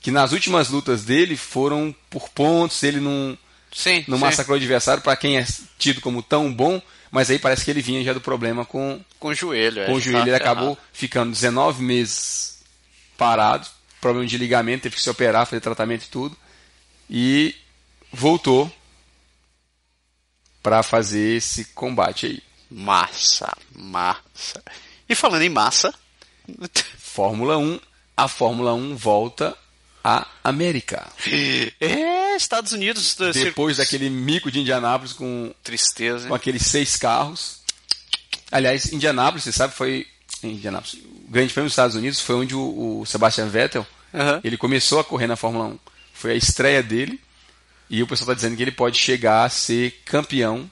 que nas últimas lutas dele foram por pontos, ele não, Sim. não sim. massacrou o adversário para quem é tido como tão bom, mas aí parece que ele vinha já do problema com, Com o joelho. é, com o joelho. tá Ele ferrado. acabou ficando 19 meses parado, problema de ligamento, teve que se operar, fazer tratamento e tudo. E voltou para fazer esse combate aí. Massa, massa. E falando em massa, Fórmula 1, a Fórmula 1 volta à América. é Estados Unidos. do Depois daquele mico de Indianápolis com, Tristeza, com hein? aqueles seis carros. Aliás, Indianápolis, você sabe, foi. Indianápolis, o Grande Prêmio dos Estados Unidos foi onde o, o Sebastian Vettel ele começou a correr na Fórmula 1. Foi a estreia dele. E o pessoal está dizendo que ele pode chegar a ser campeão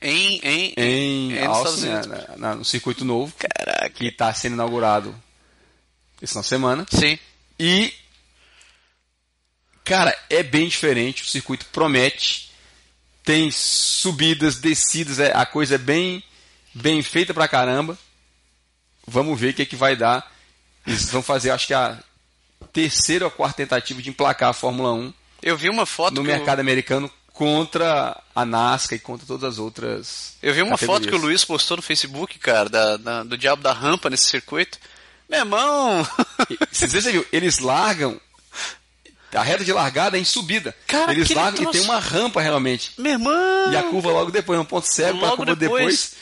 Em, em, em nos Austin, Estados né, na- na- no circuito novo, Caraca. que está sendo inaugurado essa semana. Sim. E, cara, é bem diferente. O circuito promete. Tem subidas, descidas. é- a coisa é bem, bem feita pra caramba. Vamos ver o que, é que vai dar. Eles vão fazer, acho que a terceira ou quarta tentativa de emplacar a Fórmula 1 Eu vi uma foto no mercado americano contra a NASCAR e contra todas as outras. Eu vi uma foto que o. Luiz postou no Facebook, cara, da, da- do diabo da rampa nesse circuito. Meu irmão! Você viu, eles largam. A reta de largada é em subida. Cara, eles largam e troço- tem uma rampa realmente. Meu irmão! E a curva logo depois, um ponto cego para a curva depois.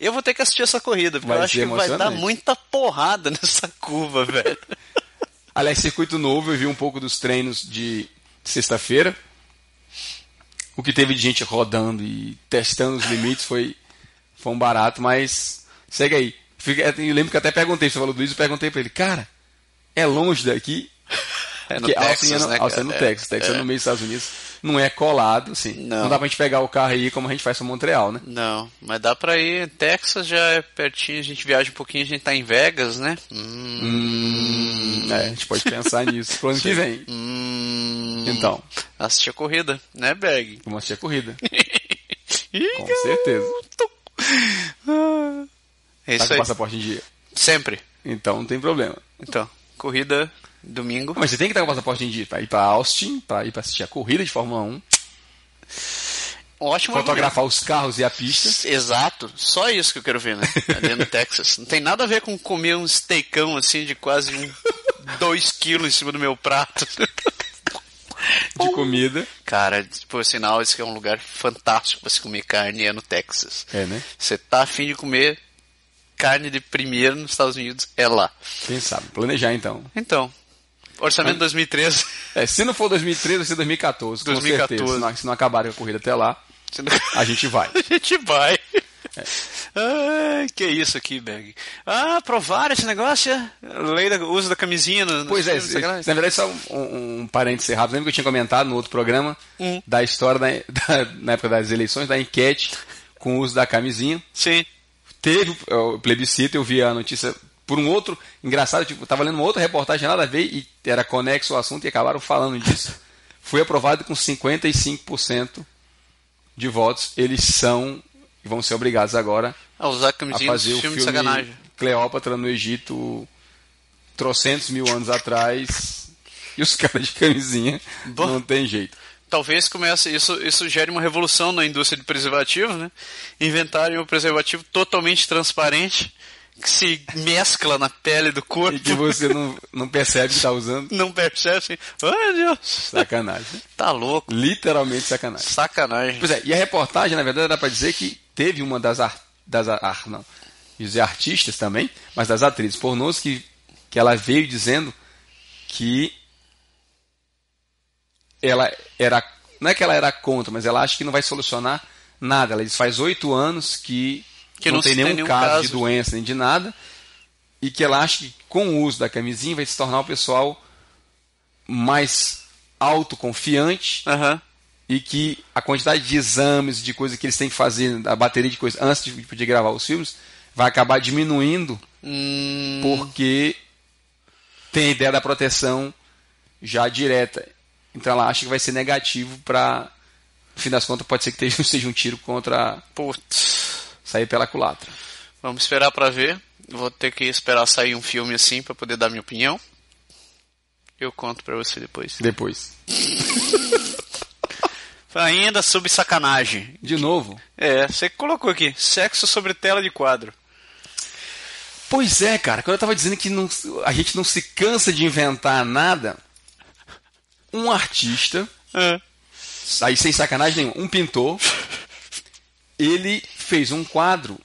Eu vou ter que assistir essa corrida, porque Vai eu acho que vai dar muita porrada nessa curva, velho. Aliás, circuito novo, eu vi um pouco dos treinos de sexta-feira. O que teve de gente rodando e testando os limites foi, foi um barato, mas segue aí. Eu lembro que até perguntei, você falou do Luiz, eu perguntei pra ele, cara, é longe daqui? É no Porque Texas, Austin é no, né, Austin é no cara? Texas, Texas é. É. no meio dos Estados Unidos, não é colado, assim. Não. Não, dá pra gente pegar o carro e ir como a gente faz pra Montreal, né? Não, mas dá pra ir. Texas já é pertinho, a gente viaja um pouquinho, a gente tá em Vegas, né? Hum. Hum, é, a gente pode pensar nisso pro ano que vem. hum. Então, Assistir a corrida, né, Berg? vamos assistir a corrida. Com certeza. É Tá isso com o aí. passaporte em dia. Sempre. Então não tem problema. Então, corrida domingo. Mas você tem que estar com o passaporte em dia para ir para Austin, para ir para assistir a corrida de Fórmula 1, Ótimo. fotografar os carros e a pista. argumento. Exato. Só isso que eu quero ver, né? Ali no Texas. Não tem nada a ver com comer um steakão assim de quase um 2 quilos em cima do meu prato. de comida. Cara, por sinal, esse é um lugar fantástico pra se comer carne é no Texas. É, né? Você tá afim de comer carne de primeiro nos Estados Unidos, é lá. Quem sabe? Planejar então. Então, orçamento 2013. É, se não for 2013, vai ser 2014, com 2014. certeza. Se não, se não acabarem com a corrida até lá, a gente vai. A gente vai. Ai, que isso aqui, Berg. Ah, esse negócio? é? Lei do uso da camisinha no, Pois é, filmes, na verdade, só um, um, parênteses rápido. Lembra que eu tinha comentado no outro programa Hum. da história da, da- na época das eleições, da enquete com o uso da camisinha. Sim. Teve o plebiscito, eu vi a notícia por um outro. Engraçado, tipo, eu tava lendo uma outra reportagem, nada a ver, e era conexo ao assunto e acabaram falando disso. Foi aprovado com 55% de votos. Eles são e vão ser obrigados agora A usar a a camisinha fazer nos o filme de sacanagem. Cleópatra no Egito trocentos mil anos atrás. E os caras de camisinha Bom. não tem jeito. Talvez comece, isso, isso gere uma revolução na indústria de preservativos, né? Inventarem um preservativo totalmente transparente, que se mescla na pele do corpo. E que você não, não percebe que está usando. não percebe assim. Ai, Deus. Sacanagem. Tá louco. Literalmente sacanagem. Sacanagem. Pois é, e a reportagem, na verdade, dá pra dizer que teve uma das, ar, das ar, não, dizer artistas também, mas das atrizes pornôs que, que ela veio dizendo que ela era, não é que ela era contra, mas ela acha que não vai solucionar nada. Ela diz faz oito anos que, Que não, não tem nenhum, nenhum caso, caso. de doença nem de nada e que ela acha que com o uso da camisinha vai se tornar o pessoal mais autoconfiante Aham. e que a quantidade de exames, de coisas que eles têm que fazer, a bateria de coisas antes de poder gravar os filmes, vai acabar diminuindo Hum, porque tem a ideia da proteção já direta. Então ela acha que vai ser negativo para, no fim das contas, pode ser que seja um tiro contra putz. Sair pela culatra. Vamos esperar pra ver. Vou ter que esperar sair um filme assim pra poder dar minha opinião. Eu conto pra você depois. Depois. Ainda sobre sacanagem. De novo. É, você colocou aqui, sexo sobre tela de quadro. Pois é, cara. Quando eu tava dizendo que não- a gente não se cansa de inventar nada, um artista, É. aí sem sacanagem nenhuma, um pintor, ele fez um quadro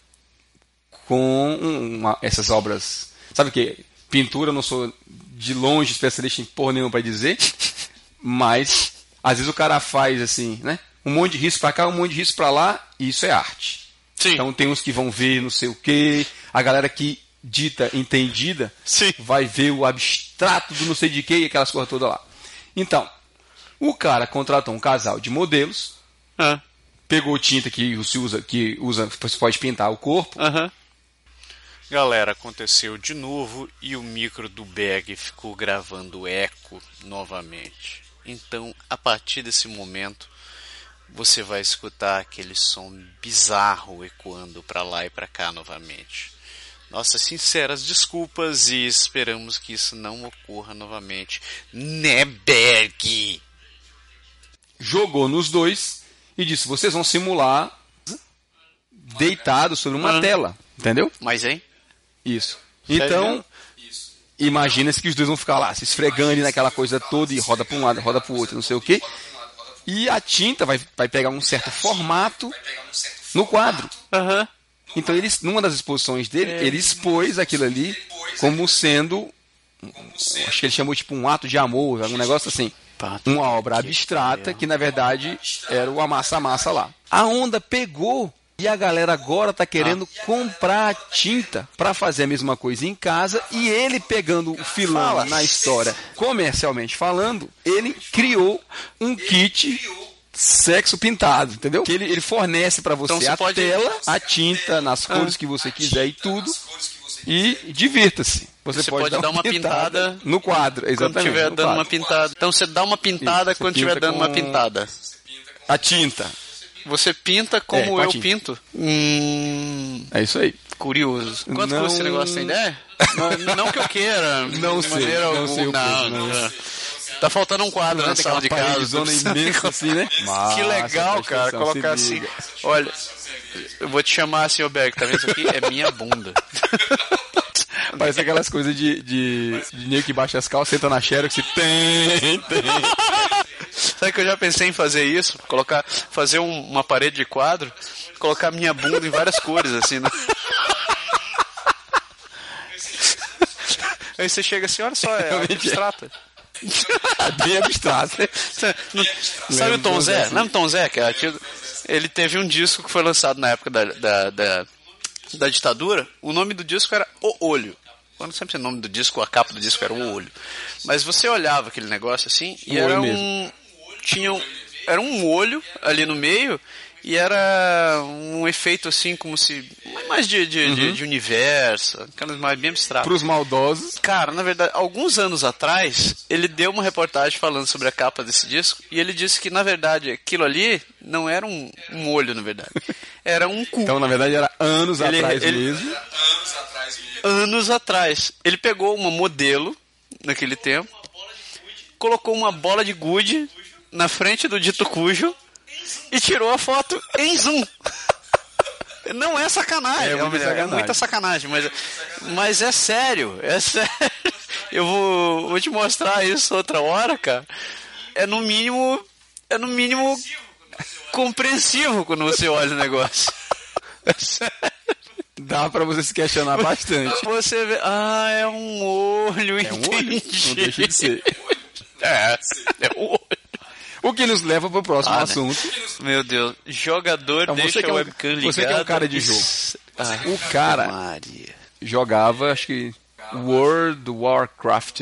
com uma- essas obras. Sabe o que? Pintura, eu não sou de longe especialista em porra nenhuma pra dizer, mas às vezes o cara faz assim, né? Um monte de risco pra cá, um monte de risco pra lá, e isso é arte. Sim. Então tem uns que vão ver não sei o que, a galera que dita entendida Sim. vai ver o abstrato do não sei de que e aquelas coisas todas lá. Então, o cara contratou um casal de modelos, Ah, pegou tinta que se usa, que usa, você pode pintar o corpo. Aham. Galera, aconteceu de novo e o micro do bag ficou gravando eco novamente. Então, a partir desse momento, você vai escutar aquele som bizarro ecoando para lá e para cá novamente. Nossas sinceras desculpas e esperamos que isso não ocorra novamente. Né, Berg? Jogou nos dois e disse: vocês vão simular deitado sobre uma Ah. tela, entendeu? Mas, hein? Isso. Então, imagina-se que os dois vão ficar lá, se esfregando ali naquela coisa toda e roda para um lado, roda para o outro, não sei o quê. E a tinta vai, vai pegar um certo formato no quadro. Então, ele, numa das exposições dele, ele expôs aquilo ali como sendo. Acho que ele chamou tipo um ato de amor, algum negócio assim. Uma obra abstrata que na verdade era o amassa-massa lá. A onda pegou e a galera agora tá querendo comprar a tinta para fazer a mesma coisa em casa e ele pegando o filão na história, comercialmente falando, ele criou um kit sexo pintado, entendeu? Que ele, ele fornece para você Então a tela, a tinta nas cores que você quiser e tudo. E divirta-se. Você, Você pode dar uma pintada no quadro, Quando exatamente. estiver no dando uma quadro. pintada. Então você dá uma pintada Isso, quando estiver dando uma com- pintada. A tinta. Você pinta É, como com a eu pinto. Hum, É isso aí. curioso. Quanto Não- custa esse negócio, tem ideia? não, não que eu queira. Não de sei, maneira não sei o não, não. Tá faltando um quadro na sala de casa. precisando- imensa assim, né? que legal, cara. Colocar assim. Olha, eu vou te chamar assim, Berg, tá vendo isso aqui? É minha bunda. Parece aquelas coisas de, de, de que baixa as calças, senta na xerox e tem, tem. Sabe que eu já pensei em fazer isso? Colocar, fazer um- uma parede de quadro, colocar minha bunda em várias cores, assim, né? Aí você chega assim, olha só, é é. abstrata. Bem abstrato. Você não- Sabe o Tom Zé? Lembra o Tom Zé? Que é ele teve um disco que foi lançado na época da, da, da, da ditadura. O nome do disco era O Olho. Eu não sempre o nome do disco, a capa do disco era O Olho. Mas você olhava aquele negócio assim e Um era um. Tinha um, era um olho ali no meio e era um efeito assim como se. Mais de, de, de, de universo, aquelas mais bem abstratas. Para os maldosos, Cara, na verdade, alguns anos atrás, ele deu uma reportagem falando sobre a capa desse disco e ele disse que, na verdade, aquilo ali não era um, um olho, na verdade. Era um cu. então na verdade era anos Ele- atrás ele- mesmo. Anos atrás. Ele pegou uma modelo, naquele tempo, colocou uma bola de gude na frente do dito cujo e tirou a foto em zoom. Não é sacanagem, É muita é sacanagem. muita sacanagem, mas, mas é sério, é sério. Eu vou, vou te mostrar isso outra hora, cara. É no mínimo, é no mínimo compreensivo quando você olha o negócio. Dá para você se questionar bastante. Você vê, ah, é um olho, É um olho, não deixa de ser. É, é um olho. O que nos leva para o próximo Ah, né? assunto. Meu Deus, jogador Então, deixa você que é um- você que é um cara de jogo. Ai, O cara Maria. jogava, acho que World Warcraft,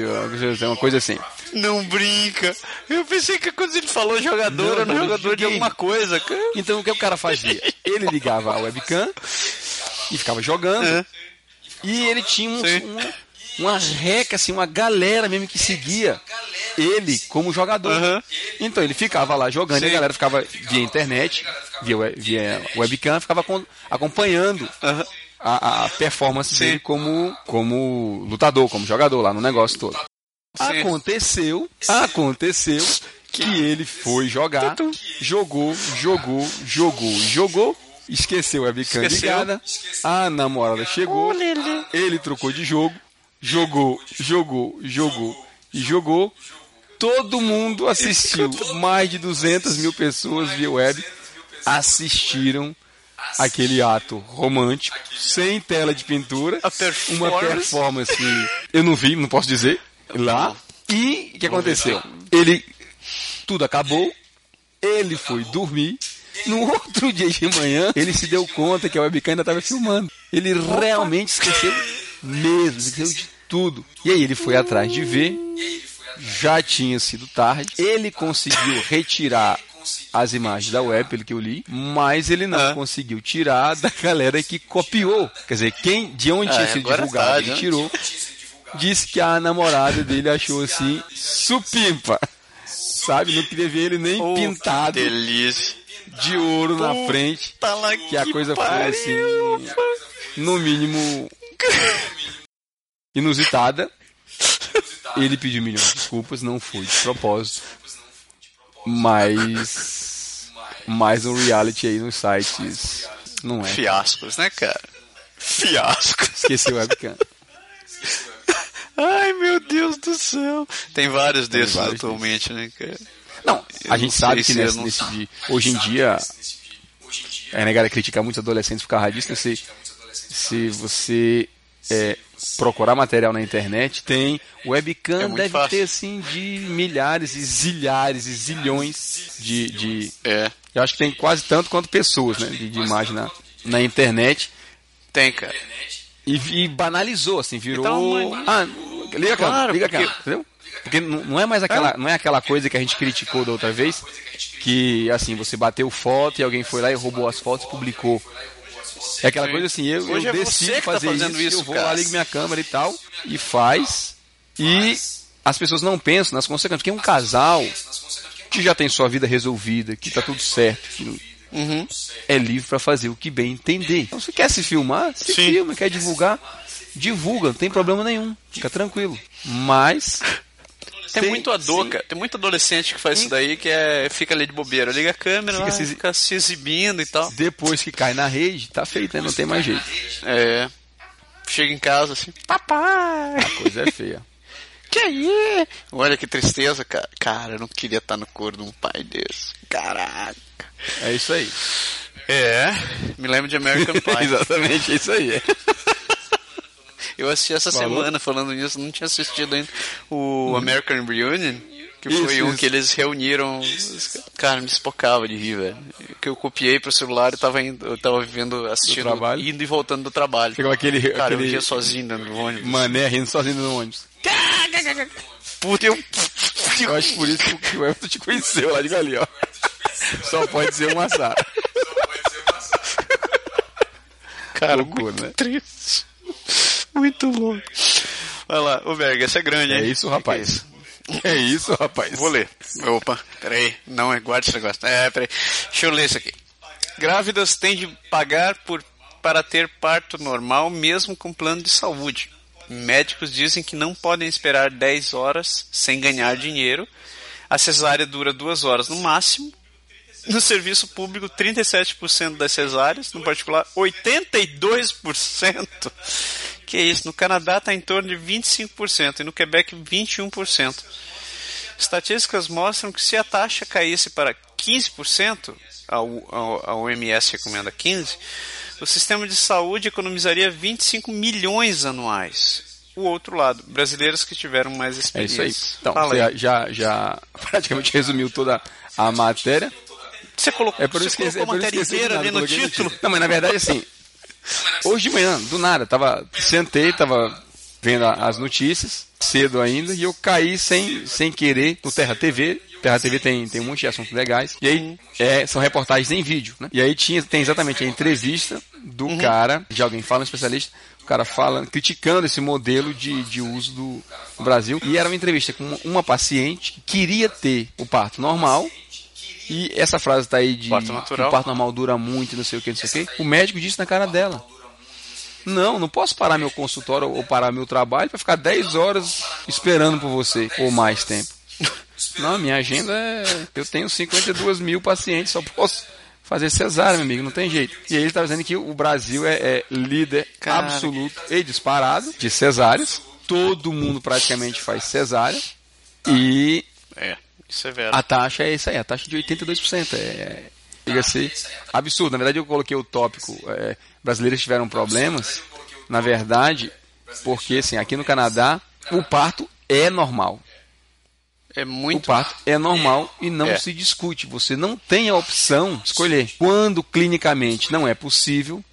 uma coisa assim. Não brinca. Eu pensei que quando ele falou jogador, Não, era um jogador de alguma coisa. cara. Então o que o cara fazia? Ele ligava a webcam e ficava jogando. É. E ele tinha um, Sim. uma, uma reca, assim, uma galera mesmo que seguia ele como jogador. Aham. Então ele ficava lá jogando e a Sim. galera ficava via internet, via, via webcam, ficava acom- acompanhando Aham. A, a performance Sim. dele como, como lutador, como jogador lá no negócio todo. Sim. Aconteceu, aconteceu que ele foi jogar, jogou, jogou, jogou, jogou, esqueceu a webcam ligada, a namorada chegou, ele trocou de jogo, jogou, jogou, jogou e jogou. Todo mundo assistiu, mais de 200 mil pessoas via web assistiram aquele ato romântico, sem tela de pintura, performance. uma performance eu não vi, não posso dizer, lá. E o que aconteceu? Ele, tudo acabou, ele foi dormir, no outro dia de manhã, ele se deu conta que a webcam ainda estava filmando. Ele realmente esqueceu mesmo, esqueceu de tudo. E aí ele foi atrás de ver, já tinha sido tarde, ele conseguiu retirar as imagens da web, pelo que eu li, mas ele não Ah. conseguiu tirar da galera que copiou. Quer dizer, quem de onde Ah, tinha é, sido agora é divulgado, tarde, ele né? tirou. Disse que a namorada dele achou assim, supimpa. Sabe, não queria ver ele nem Oh, pintado que delícia. de ouro na frente. Tá lá Que a coisa foi pariu, assim, no mínimo inusitada. Ele pediu milhões de desculpas, não foi de propósito. Mas mais um reality aí nos sites não é. Fiascos, né, cara? Fiascos. Esqueceu o webcam. Ai, meu Deus do céu. Tem vários desses vários atualmente, né, cara? Não, Eu a gente não sabe que se nesse, não- nesse de, hoje em dia a negada critica muitos adolescentes por causa disso. né? Se, se você é, procurar material na internet, tem webcam É deve fácil. ter assim de milhares e zilhares e zilhões de, de É. eu acho que tem quase tanto quanto pessoas, né, de, de imagem na, na internet Tem, cara. e, e banalizou, assim, virou. Então, ah, liga a câmera, Claro, liga a porque- entendeu? Porque não não é mais aquela, não é aquela coisa que a gente criticou da outra vez, que assim, você bateu foto e alguém foi lá e roubou as fotos e publicou. É aquela coisa assim, eu, Hoje eu é decido tá fazer isso, isso, eu vou cara. lá, ligo minha câmera e tal, e faz. E as pessoas não pensam nas consequências, porque um casal que já tem sua vida resolvida, que tá tudo certo, que Uhum. é livre para fazer o que bem entender. Então, se quer se filmar, se Sim. filma, quer divulgar, divulga, não tem problema nenhum, fica tranquilo. Mas Tem, Tem, muito ado, sim. cara. Tem muito adolescente que faz isso daí que é, fica ali de bobeira. Liga a câmera, Fica lá, se- fica se exibindo e tal. depois que cai na rede, tá feito, né? Não tem mais jeito. É. Chega em casa assim, papai! A coisa é feia. Que aí? Olha que tristeza, cara. Cara, eu não queria estar no coro de um pai desse. Caraca. É isso aí. É, me lembro de American Pie. Exatamente, é isso aí. Eu assisti essa semana falando nisso, não tinha assistido ainda o American Reunion, que Isso, foi um isso. que eles reuniram. Cara, me espocava de rir, velho. Que eu copiei pro celular e tava indo, eu tava vivendo, assistindo, indo e voltando do trabalho. Chegou aquele, Cara, eu aquele ria sozinho dentro do ônibus. mané rindo sozinho no ônibus. Puta, eu. Eu acho por isso que o Everton te conheceu lá de ali, ó. Só pode ser uma Sara. Cara, Loucura, muito né? triste. Muito louco. Vai lá, ô Berg, essa é grande, É hein? isso, rapaz. É isso, rapaz. Vou ler. Opa, peraí. Não, é guarda esse negócio. É, peraí. Deixa eu ler isso aqui. Grávidas têm de pagar por, para ter parto normal, mesmo com plano de saúde. Médicos dizem que não podem esperar 10 horas sem ganhar dinheiro. A cesárea dura 2 horas no máximo. No serviço público, 37% das cesáreas, no particular, 82%. Que isso? No Canadá está em torno de 25% e no Quebec 21%. Estatísticas mostram que se a taxa caísse para 15%, a, OMS recomenda 15%, o sistema de saúde economizaria 25 milhões anuais. O outro lado, brasileiros que tiveram mais É experiência. isso aí. Então, Fala você aí. já, já praticamente resumiu toda a matéria. Você colocou, É por você isso que colocou é a matéria inteira ali no título. Não, mas na verdade assim, hoje de manhã, do nada, tava sentei, tava vendo as notícias cedo ainda e eu caí sem sem querer no Terra TV Terra TV tem, tem um monte de assuntos legais. E aí é, são reportagens em vídeo, né? E aí tinha, tem exatamente a entrevista do uhum. cara, de alguém fala, um especialista, o cara fala, criticando esse modelo de, de uso do Brasil. E era uma entrevista com uma paciente que queria ter o parto normal. E essa frase tá aí de parto natural. que o parto normal dura muito, não sei o que, não sei o que. O médico disse na cara dela. Não, não posso parar meu consultório ou parar meu trabalho para ficar 10 horas esperando por você, ou mais tempo. Não, minha agenda é. Eu tenho 52 mil pacientes, só posso fazer cesárea, meu amigo, não tem jeito. E ele está dizendo que o Brasil é, é líder Cara. absoluto e disparado de cesáreas. Todo mundo praticamente faz cesárea. E. É, verdade. A taxa é isso aí, a taxa de 82%. É, a ser absurdo. Na verdade, eu coloquei o tópico é, brasileiros tiveram problemas. Na verdade, porque assim, aqui no Canadá, o parto é normal. É muito. O parto é normal é. e não é. se discute. Você não tem a opção de escolher. Quando clinicamente não é possível,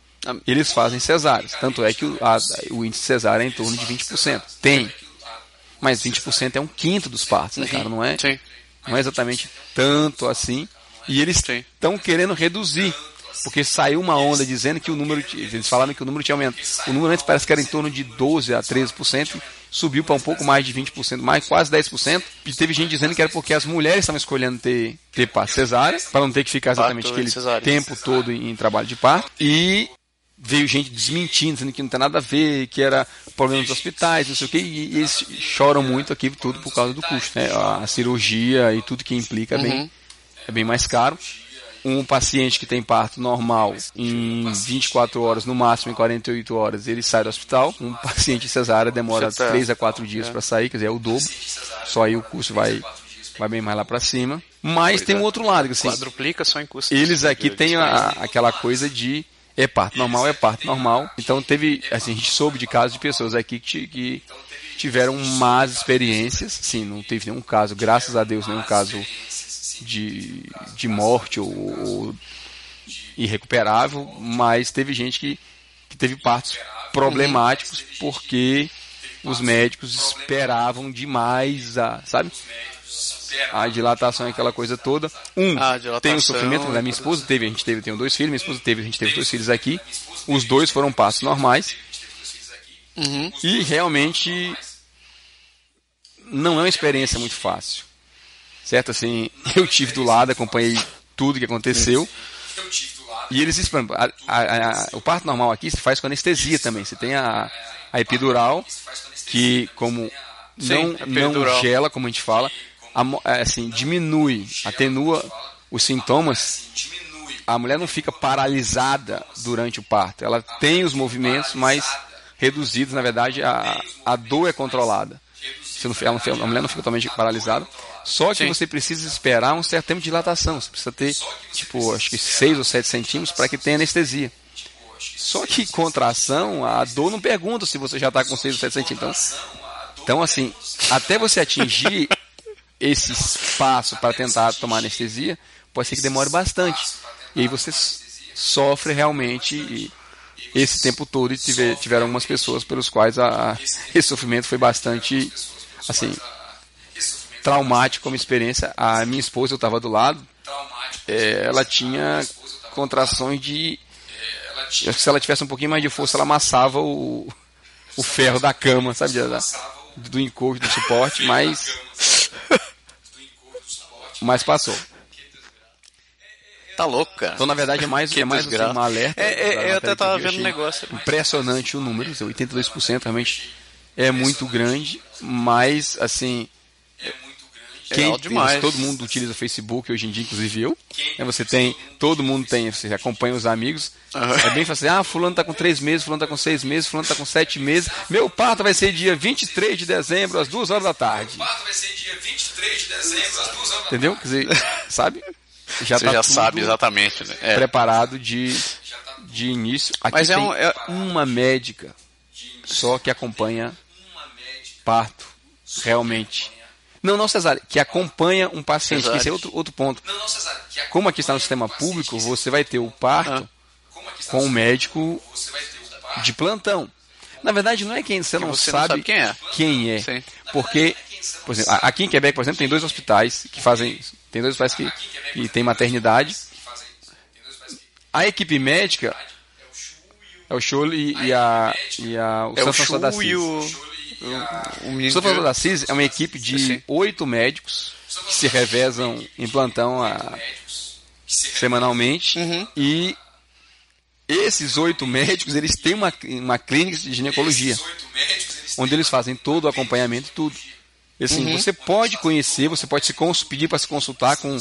eles fazem cesáreas. Tanto é que o, a, o índice cesárea é em torno de 20%. Tem. Mas 20% é um quinto dos partos, né, uhum. cara? Não é, Sim. Não é exatamente tanto assim. E eles estão querendo reduzir. Porque saiu uma onda dizendo que o número. Eles falaram que o número tinha aumentado. O número antes parece que era em torno de 12 a 13% subiu para um pouco mais de 20%, mais quase 10%. E teve gente dizendo que era porque as mulheres estavam escolhendo ter, ter parto cesárea, para não ter que ficar exatamente aquele tempo todo em, em trabalho de parto. E veio gente desmentindo, dizendo que não tem nada a ver, que era problema dos hospitais, não sei o que, e, eles choram muito aqui tudo por causa do custo, né? A, cirurgia e tudo que implica é bem, uhum. é bem mais caro um paciente que tem parto normal em 24 horas, no máximo em 48 horas, ele sai do hospital. Um paciente cesárea demora tá... 3 a 4 dias é. para sair, quer dizer, é o dobro. Só aí o custo vai, vai bem mais lá para cima. Mas tem um é. outro lado, assim. Quadruplica só em custo. Eles aqui têm a, aquela coisa de parto normal, é parto normal. Então teve, assim, a gente soube de casos de pessoas aqui que, que tiveram más experiências. Sim, não teve nenhum caso, graças a Deus, nenhum caso de, de morte ou, ou irrecuperável, mas teve gente que, que teve partos problemáticos porque os médicos esperavam demais a, sabe? A dilatação é aquela coisa toda. Um, tem o sofrimento, né? minha esposa teve, a gente teve, tenho dois filhos, minha esposa teve, a gente teve dois filhos aqui. Os dois foram partos normais. Uhum. E realmente não é uma experiência muito fácil certo? Assim, eu tive do lado, acompanhei tudo que aconteceu. E eles explicam, a, a, a, o parto normal aqui se faz com anestesia também. Você tem a, a epidural, que como não, não gela, como a gente fala, assim, diminui, atenua os sintomas. A mulher não fica paralisada durante o parto. Ela tem os movimentos, mas reduzidos, na verdade, a, a dor é controlada. Não, a mulher não fica totalmente paralisada. Só que Sim. você precisa esperar um certo tempo de dilatação. Você precisa ter, tipo, acho que 6 ou 7 centímetros para que tenha anestesia. Só que contração, a dor não pergunta se você já está com 6 ou 7 centímetros. Então, então, assim, até você atingir esse espaço para tentar tomar anestesia, pode ser que demore bastante. E aí você sofre realmente esse tempo todo e tiver, tiveram algumas pessoas pelos quais a, esse sofrimento foi bastante, assim, traumático como experiência. A minha esposa, eu estava do lado, é, ela tinha contrações de. Acho que se ela tivesse um pouquinho mais de força, ela amassava o, o ferro da cama, sabe? Do encosto, do suporte, mas. Mas passou. Tá louco, cara. Então, na verdade, é mais, é mais assim, uma alerta. É, é, eu até tava vendo um negócio. Impressionante o número, 82% realmente é muito grande, mas, assim, quem é demais. todo mundo utiliza o Facebook hoje em dia, inclusive eu. É, você tem, todo mundo tem, você acompanha os amigos. Uhum. É bem fácil, ah, fulano tá com três meses, fulano tá com seis meses, fulano tá com sete meses. Meu parto vai ser dia 23 de dezembro, às duas horas da tarde. Meu parto vai ser dia 23 de dezembro, às duas horas da tarde. Entendeu? Quer dizer, sabe? Já você tá já sabe exatamente, né? É. Preparado de, de início. Aqui Mas é, um, é uma médica só que acompanha parto, realmente não, não, Cesário, que acompanha um paciente. Esse é outro, outro ponto. Não, não, Cesário, Como aqui está no sistema público, você vai ter o parto ah. com o médico de plantão. Na verdade, não é quem você, não, você sabe, não sabe quem é. Quem é. Porque Por exemplo, aqui em Quebec, por exemplo, tem dois hospitais que fazem. Tem dois hospitais que, que tem maternidade. A equipe médica é o Show e, e, a, e a, o é Francisco da Assis. O, o, o São Francisco da Assis é uma equipe de oito médicos que se revezam em plantão a, semanalmente uhum. e esses oito médicos eles têm uma, uma clínica de ginecologia onde eles fazem todo o acompanhamento e tudo. Assim, uhum. você pode conhecer, você pode se pedir para se consultar com,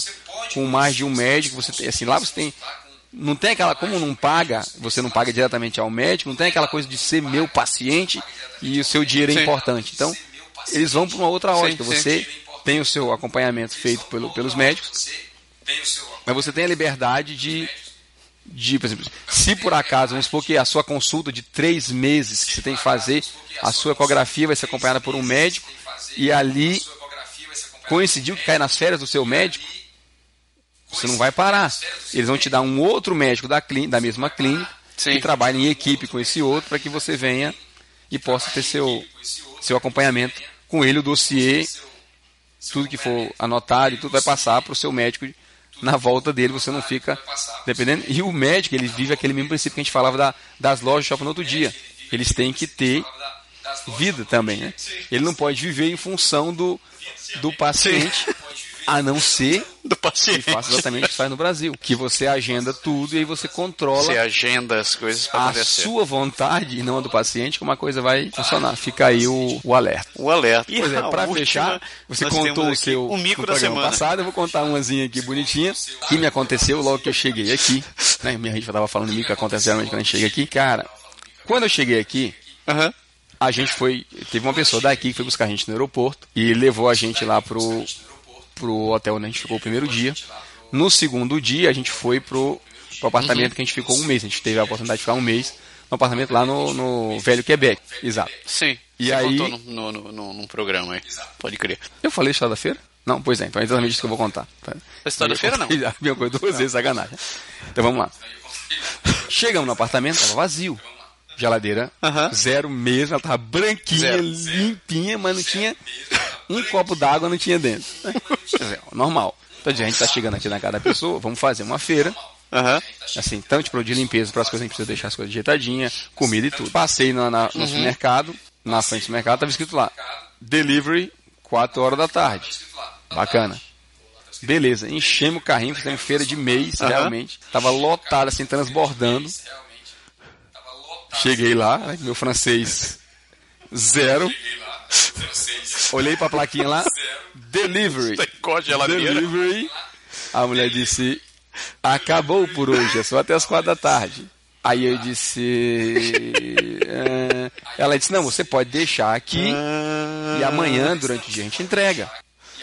com mais de um médico. Você tem, assim, lá você tem não tem aquela como não paga, você não paga diretamente ao médico, não tem aquela coisa de ser meu paciente e o seu dinheiro é sim. importante. Então, eles vão para uma outra ótica. Sim, você sim. tem o seu acompanhamento feito pelo, pelos médicos, mas você tem a liberdade de de, por exemplo, se por acaso, vamos supor que a sua consulta de três meses que você tem que fazer, a sua ecografia vai ser acompanhada por um médico, e ali coincidiu que cai nas férias do seu médico, você não vai parar. Eles vão te dar um outro médico da, clínica, da mesma clínica, Sim. que trabalha em equipe com esse outro, para que você venha e possa ter seu, seu acompanhamento com ele, o dossiê, tudo que for anotado e tudo vai passar para o seu médico na volta dele, você não fica dependendo. E o médico, ele vive aquele mesmo princípio que a gente falava da, das lojas de shopping no outro dia. Eles têm que ter vida também, né? Ele não pode viver em função do, do paciente. Sim a não ser do paciente. que faça exatamente o que faz no Brasil. Que você agenda tudo e aí você controla. Você agenda as coisas para acontecer. A sua vontade e não a do paciente, como a coisa vai funcionar. Fica aí o, o alerta. O alerta. E pois é, para fechar, você contou o seu o mico da semana passado, eu vou contar umazinha aqui bonitinha que me aconteceu logo que eu cheguei aqui. Né? Minha gente estava falando mico que acontece quando a gente chega aqui. Cara, quando eu cheguei aqui, uhum. a gente foi. Teve uma pessoa daqui que foi buscar a gente no aeroporto e levou a gente lá pro pro hotel onde a gente ficou o primeiro dia. No segundo dia, a gente foi pro, pro apartamento uhum. que a gente ficou um mês. A gente teve a oportunidade de ficar um mês no apartamento lá no, no Velho Quebec. Exato. Sim. E aí... contou no, no, no, num programa aí. Pode crer. Eu falei história da feira? Não, pois é, então é exatamente isso que eu vou contar. Tá? A história da feira não. Minha coisa duas vezes, sacanagem. Então vamos lá. Chegamos no apartamento, tava vazio. Geladeira, zero mesmo, ela tava branquinha, zero. limpinha, mas não tinha um copo d'água não tinha dentro. Normal. Então a gente tá chegando aqui na casa da pessoa, vamos fazer uma feira. Uhum. Assim, tanto de produto de limpeza para as coisas, a gente precisa deixar as coisas ajeitadinhas, comida e tudo. Passei na, na, no uhum. supermercado, na frente do supermercado, tava escrito lá: Delivery, 4 horas da tarde. Bacana. Beleza, enchemos o carrinho, fizemos feira de mês, uhum. realmente. Tava lotado, assim, transbordando. Cheguei lá, né, meu francês zero. Olhei pra plaquinha lá. Delivery. Delivery. A mulher disse: Acabou por hoje, é só até as quatro da tarde. Aí eu disse. Uh, ela disse: Não, você pode deixar aqui e amanhã, durante o dia, a gente entrega.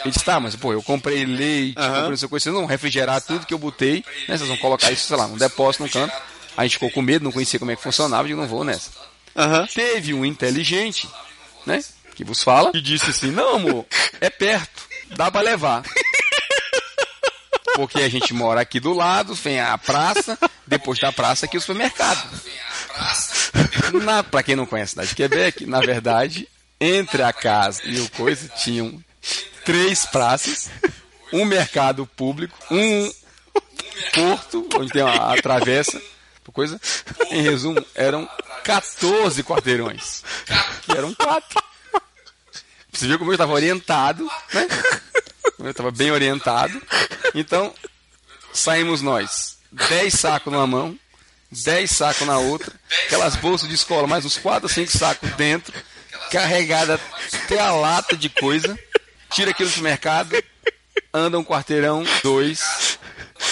Ele disse: Tá, mas pô, eu comprei leite, uhum. comprei essa coisa, vocês não refrigerar tudo que eu botei, né? Vocês vão colocar isso, sei lá, num depósito no canto. A gente ficou com medo, não conhecia como é que funcionava, eu digo: Não vou nessa. Uhum. Teve um inteligente, né? Que vos fala, e disse assim: Não, amor, é perto, dá para levar. Porque a gente mora aqui do lado, vem a praça, depois da praça aqui o supermercado. Na, pra quem não conhece a cidade de Quebec, na verdade, entre a casa e o coisa tinham três praças, um mercado público, um porto, onde tem a, a travessa, coisa. Em resumo, eram 14 quarteirões. Que eram quatro. Você viu como eu estava orientado, né? Eu estava bem orientado. Então, saímos nós. Dez sacos numa mão, dez sacos na outra, aquelas bolsas de escola, mais uns quatro, cinco sacos dentro, carregada até a lata de coisa, tira aquilo do mercado, anda um quarteirão, dois,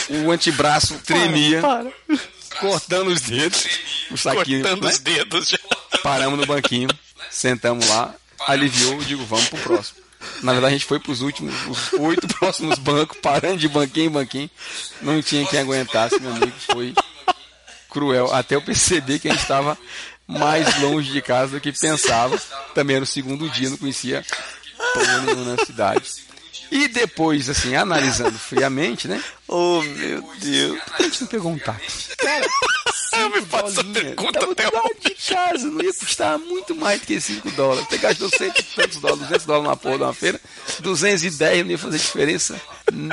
o antebraço tremia, para, para. cortando os dedos, o saquinho. Cortando né? os dedos já. Paramos no banquinho, sentamos lá, aliviou, eu digo, vamos pro próximo. Na verdade, a gente foi pros últimos, os oito próximos bancos, parando de banquinho em banquinho. Não tinha quem aguentasse, meu amigo. Foi cruel. Até eu perceber que a gente estava mais longe de casa do que pensava. Também era o segundo dia, não conhecia porra nenhuma na cidade. E depois, assim, analisando friamente, né? Oh, meu Deus. A gente não pegou um táxi. Cara, Eu me 5 faço dolinhas. pergunta Tava até lado de casa, não ia custar muito mais do que 5 dólares. Você gastou cento e tantos dólares, 200 dólares na porra de uma feira, 210 não ia fazer diferença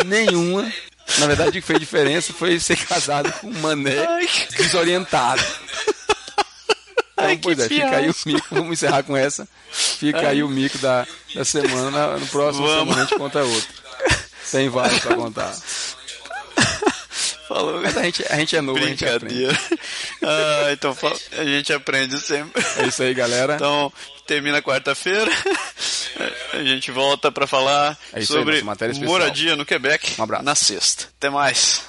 nenhuma. Na verdade, o que fez diferença foi ser casado com um mané Ai, desorientado. Então, Ai, pois é, fica aí o mico, vamos encerrar com essa. Fica aí o mico da, da semana, na- no próximo Vamos. semana a gente conta outro. Tem vários pra contar. Falou. Mas a gente, a gente é novo. Brincadeira. Ah, então a gente aprende sempre. É isso aí, galera. Então, termina quarta-feira. A gente volta para falar É aí, sobre especial. moradia no Quebec Um abraço. na sexta. Até mais.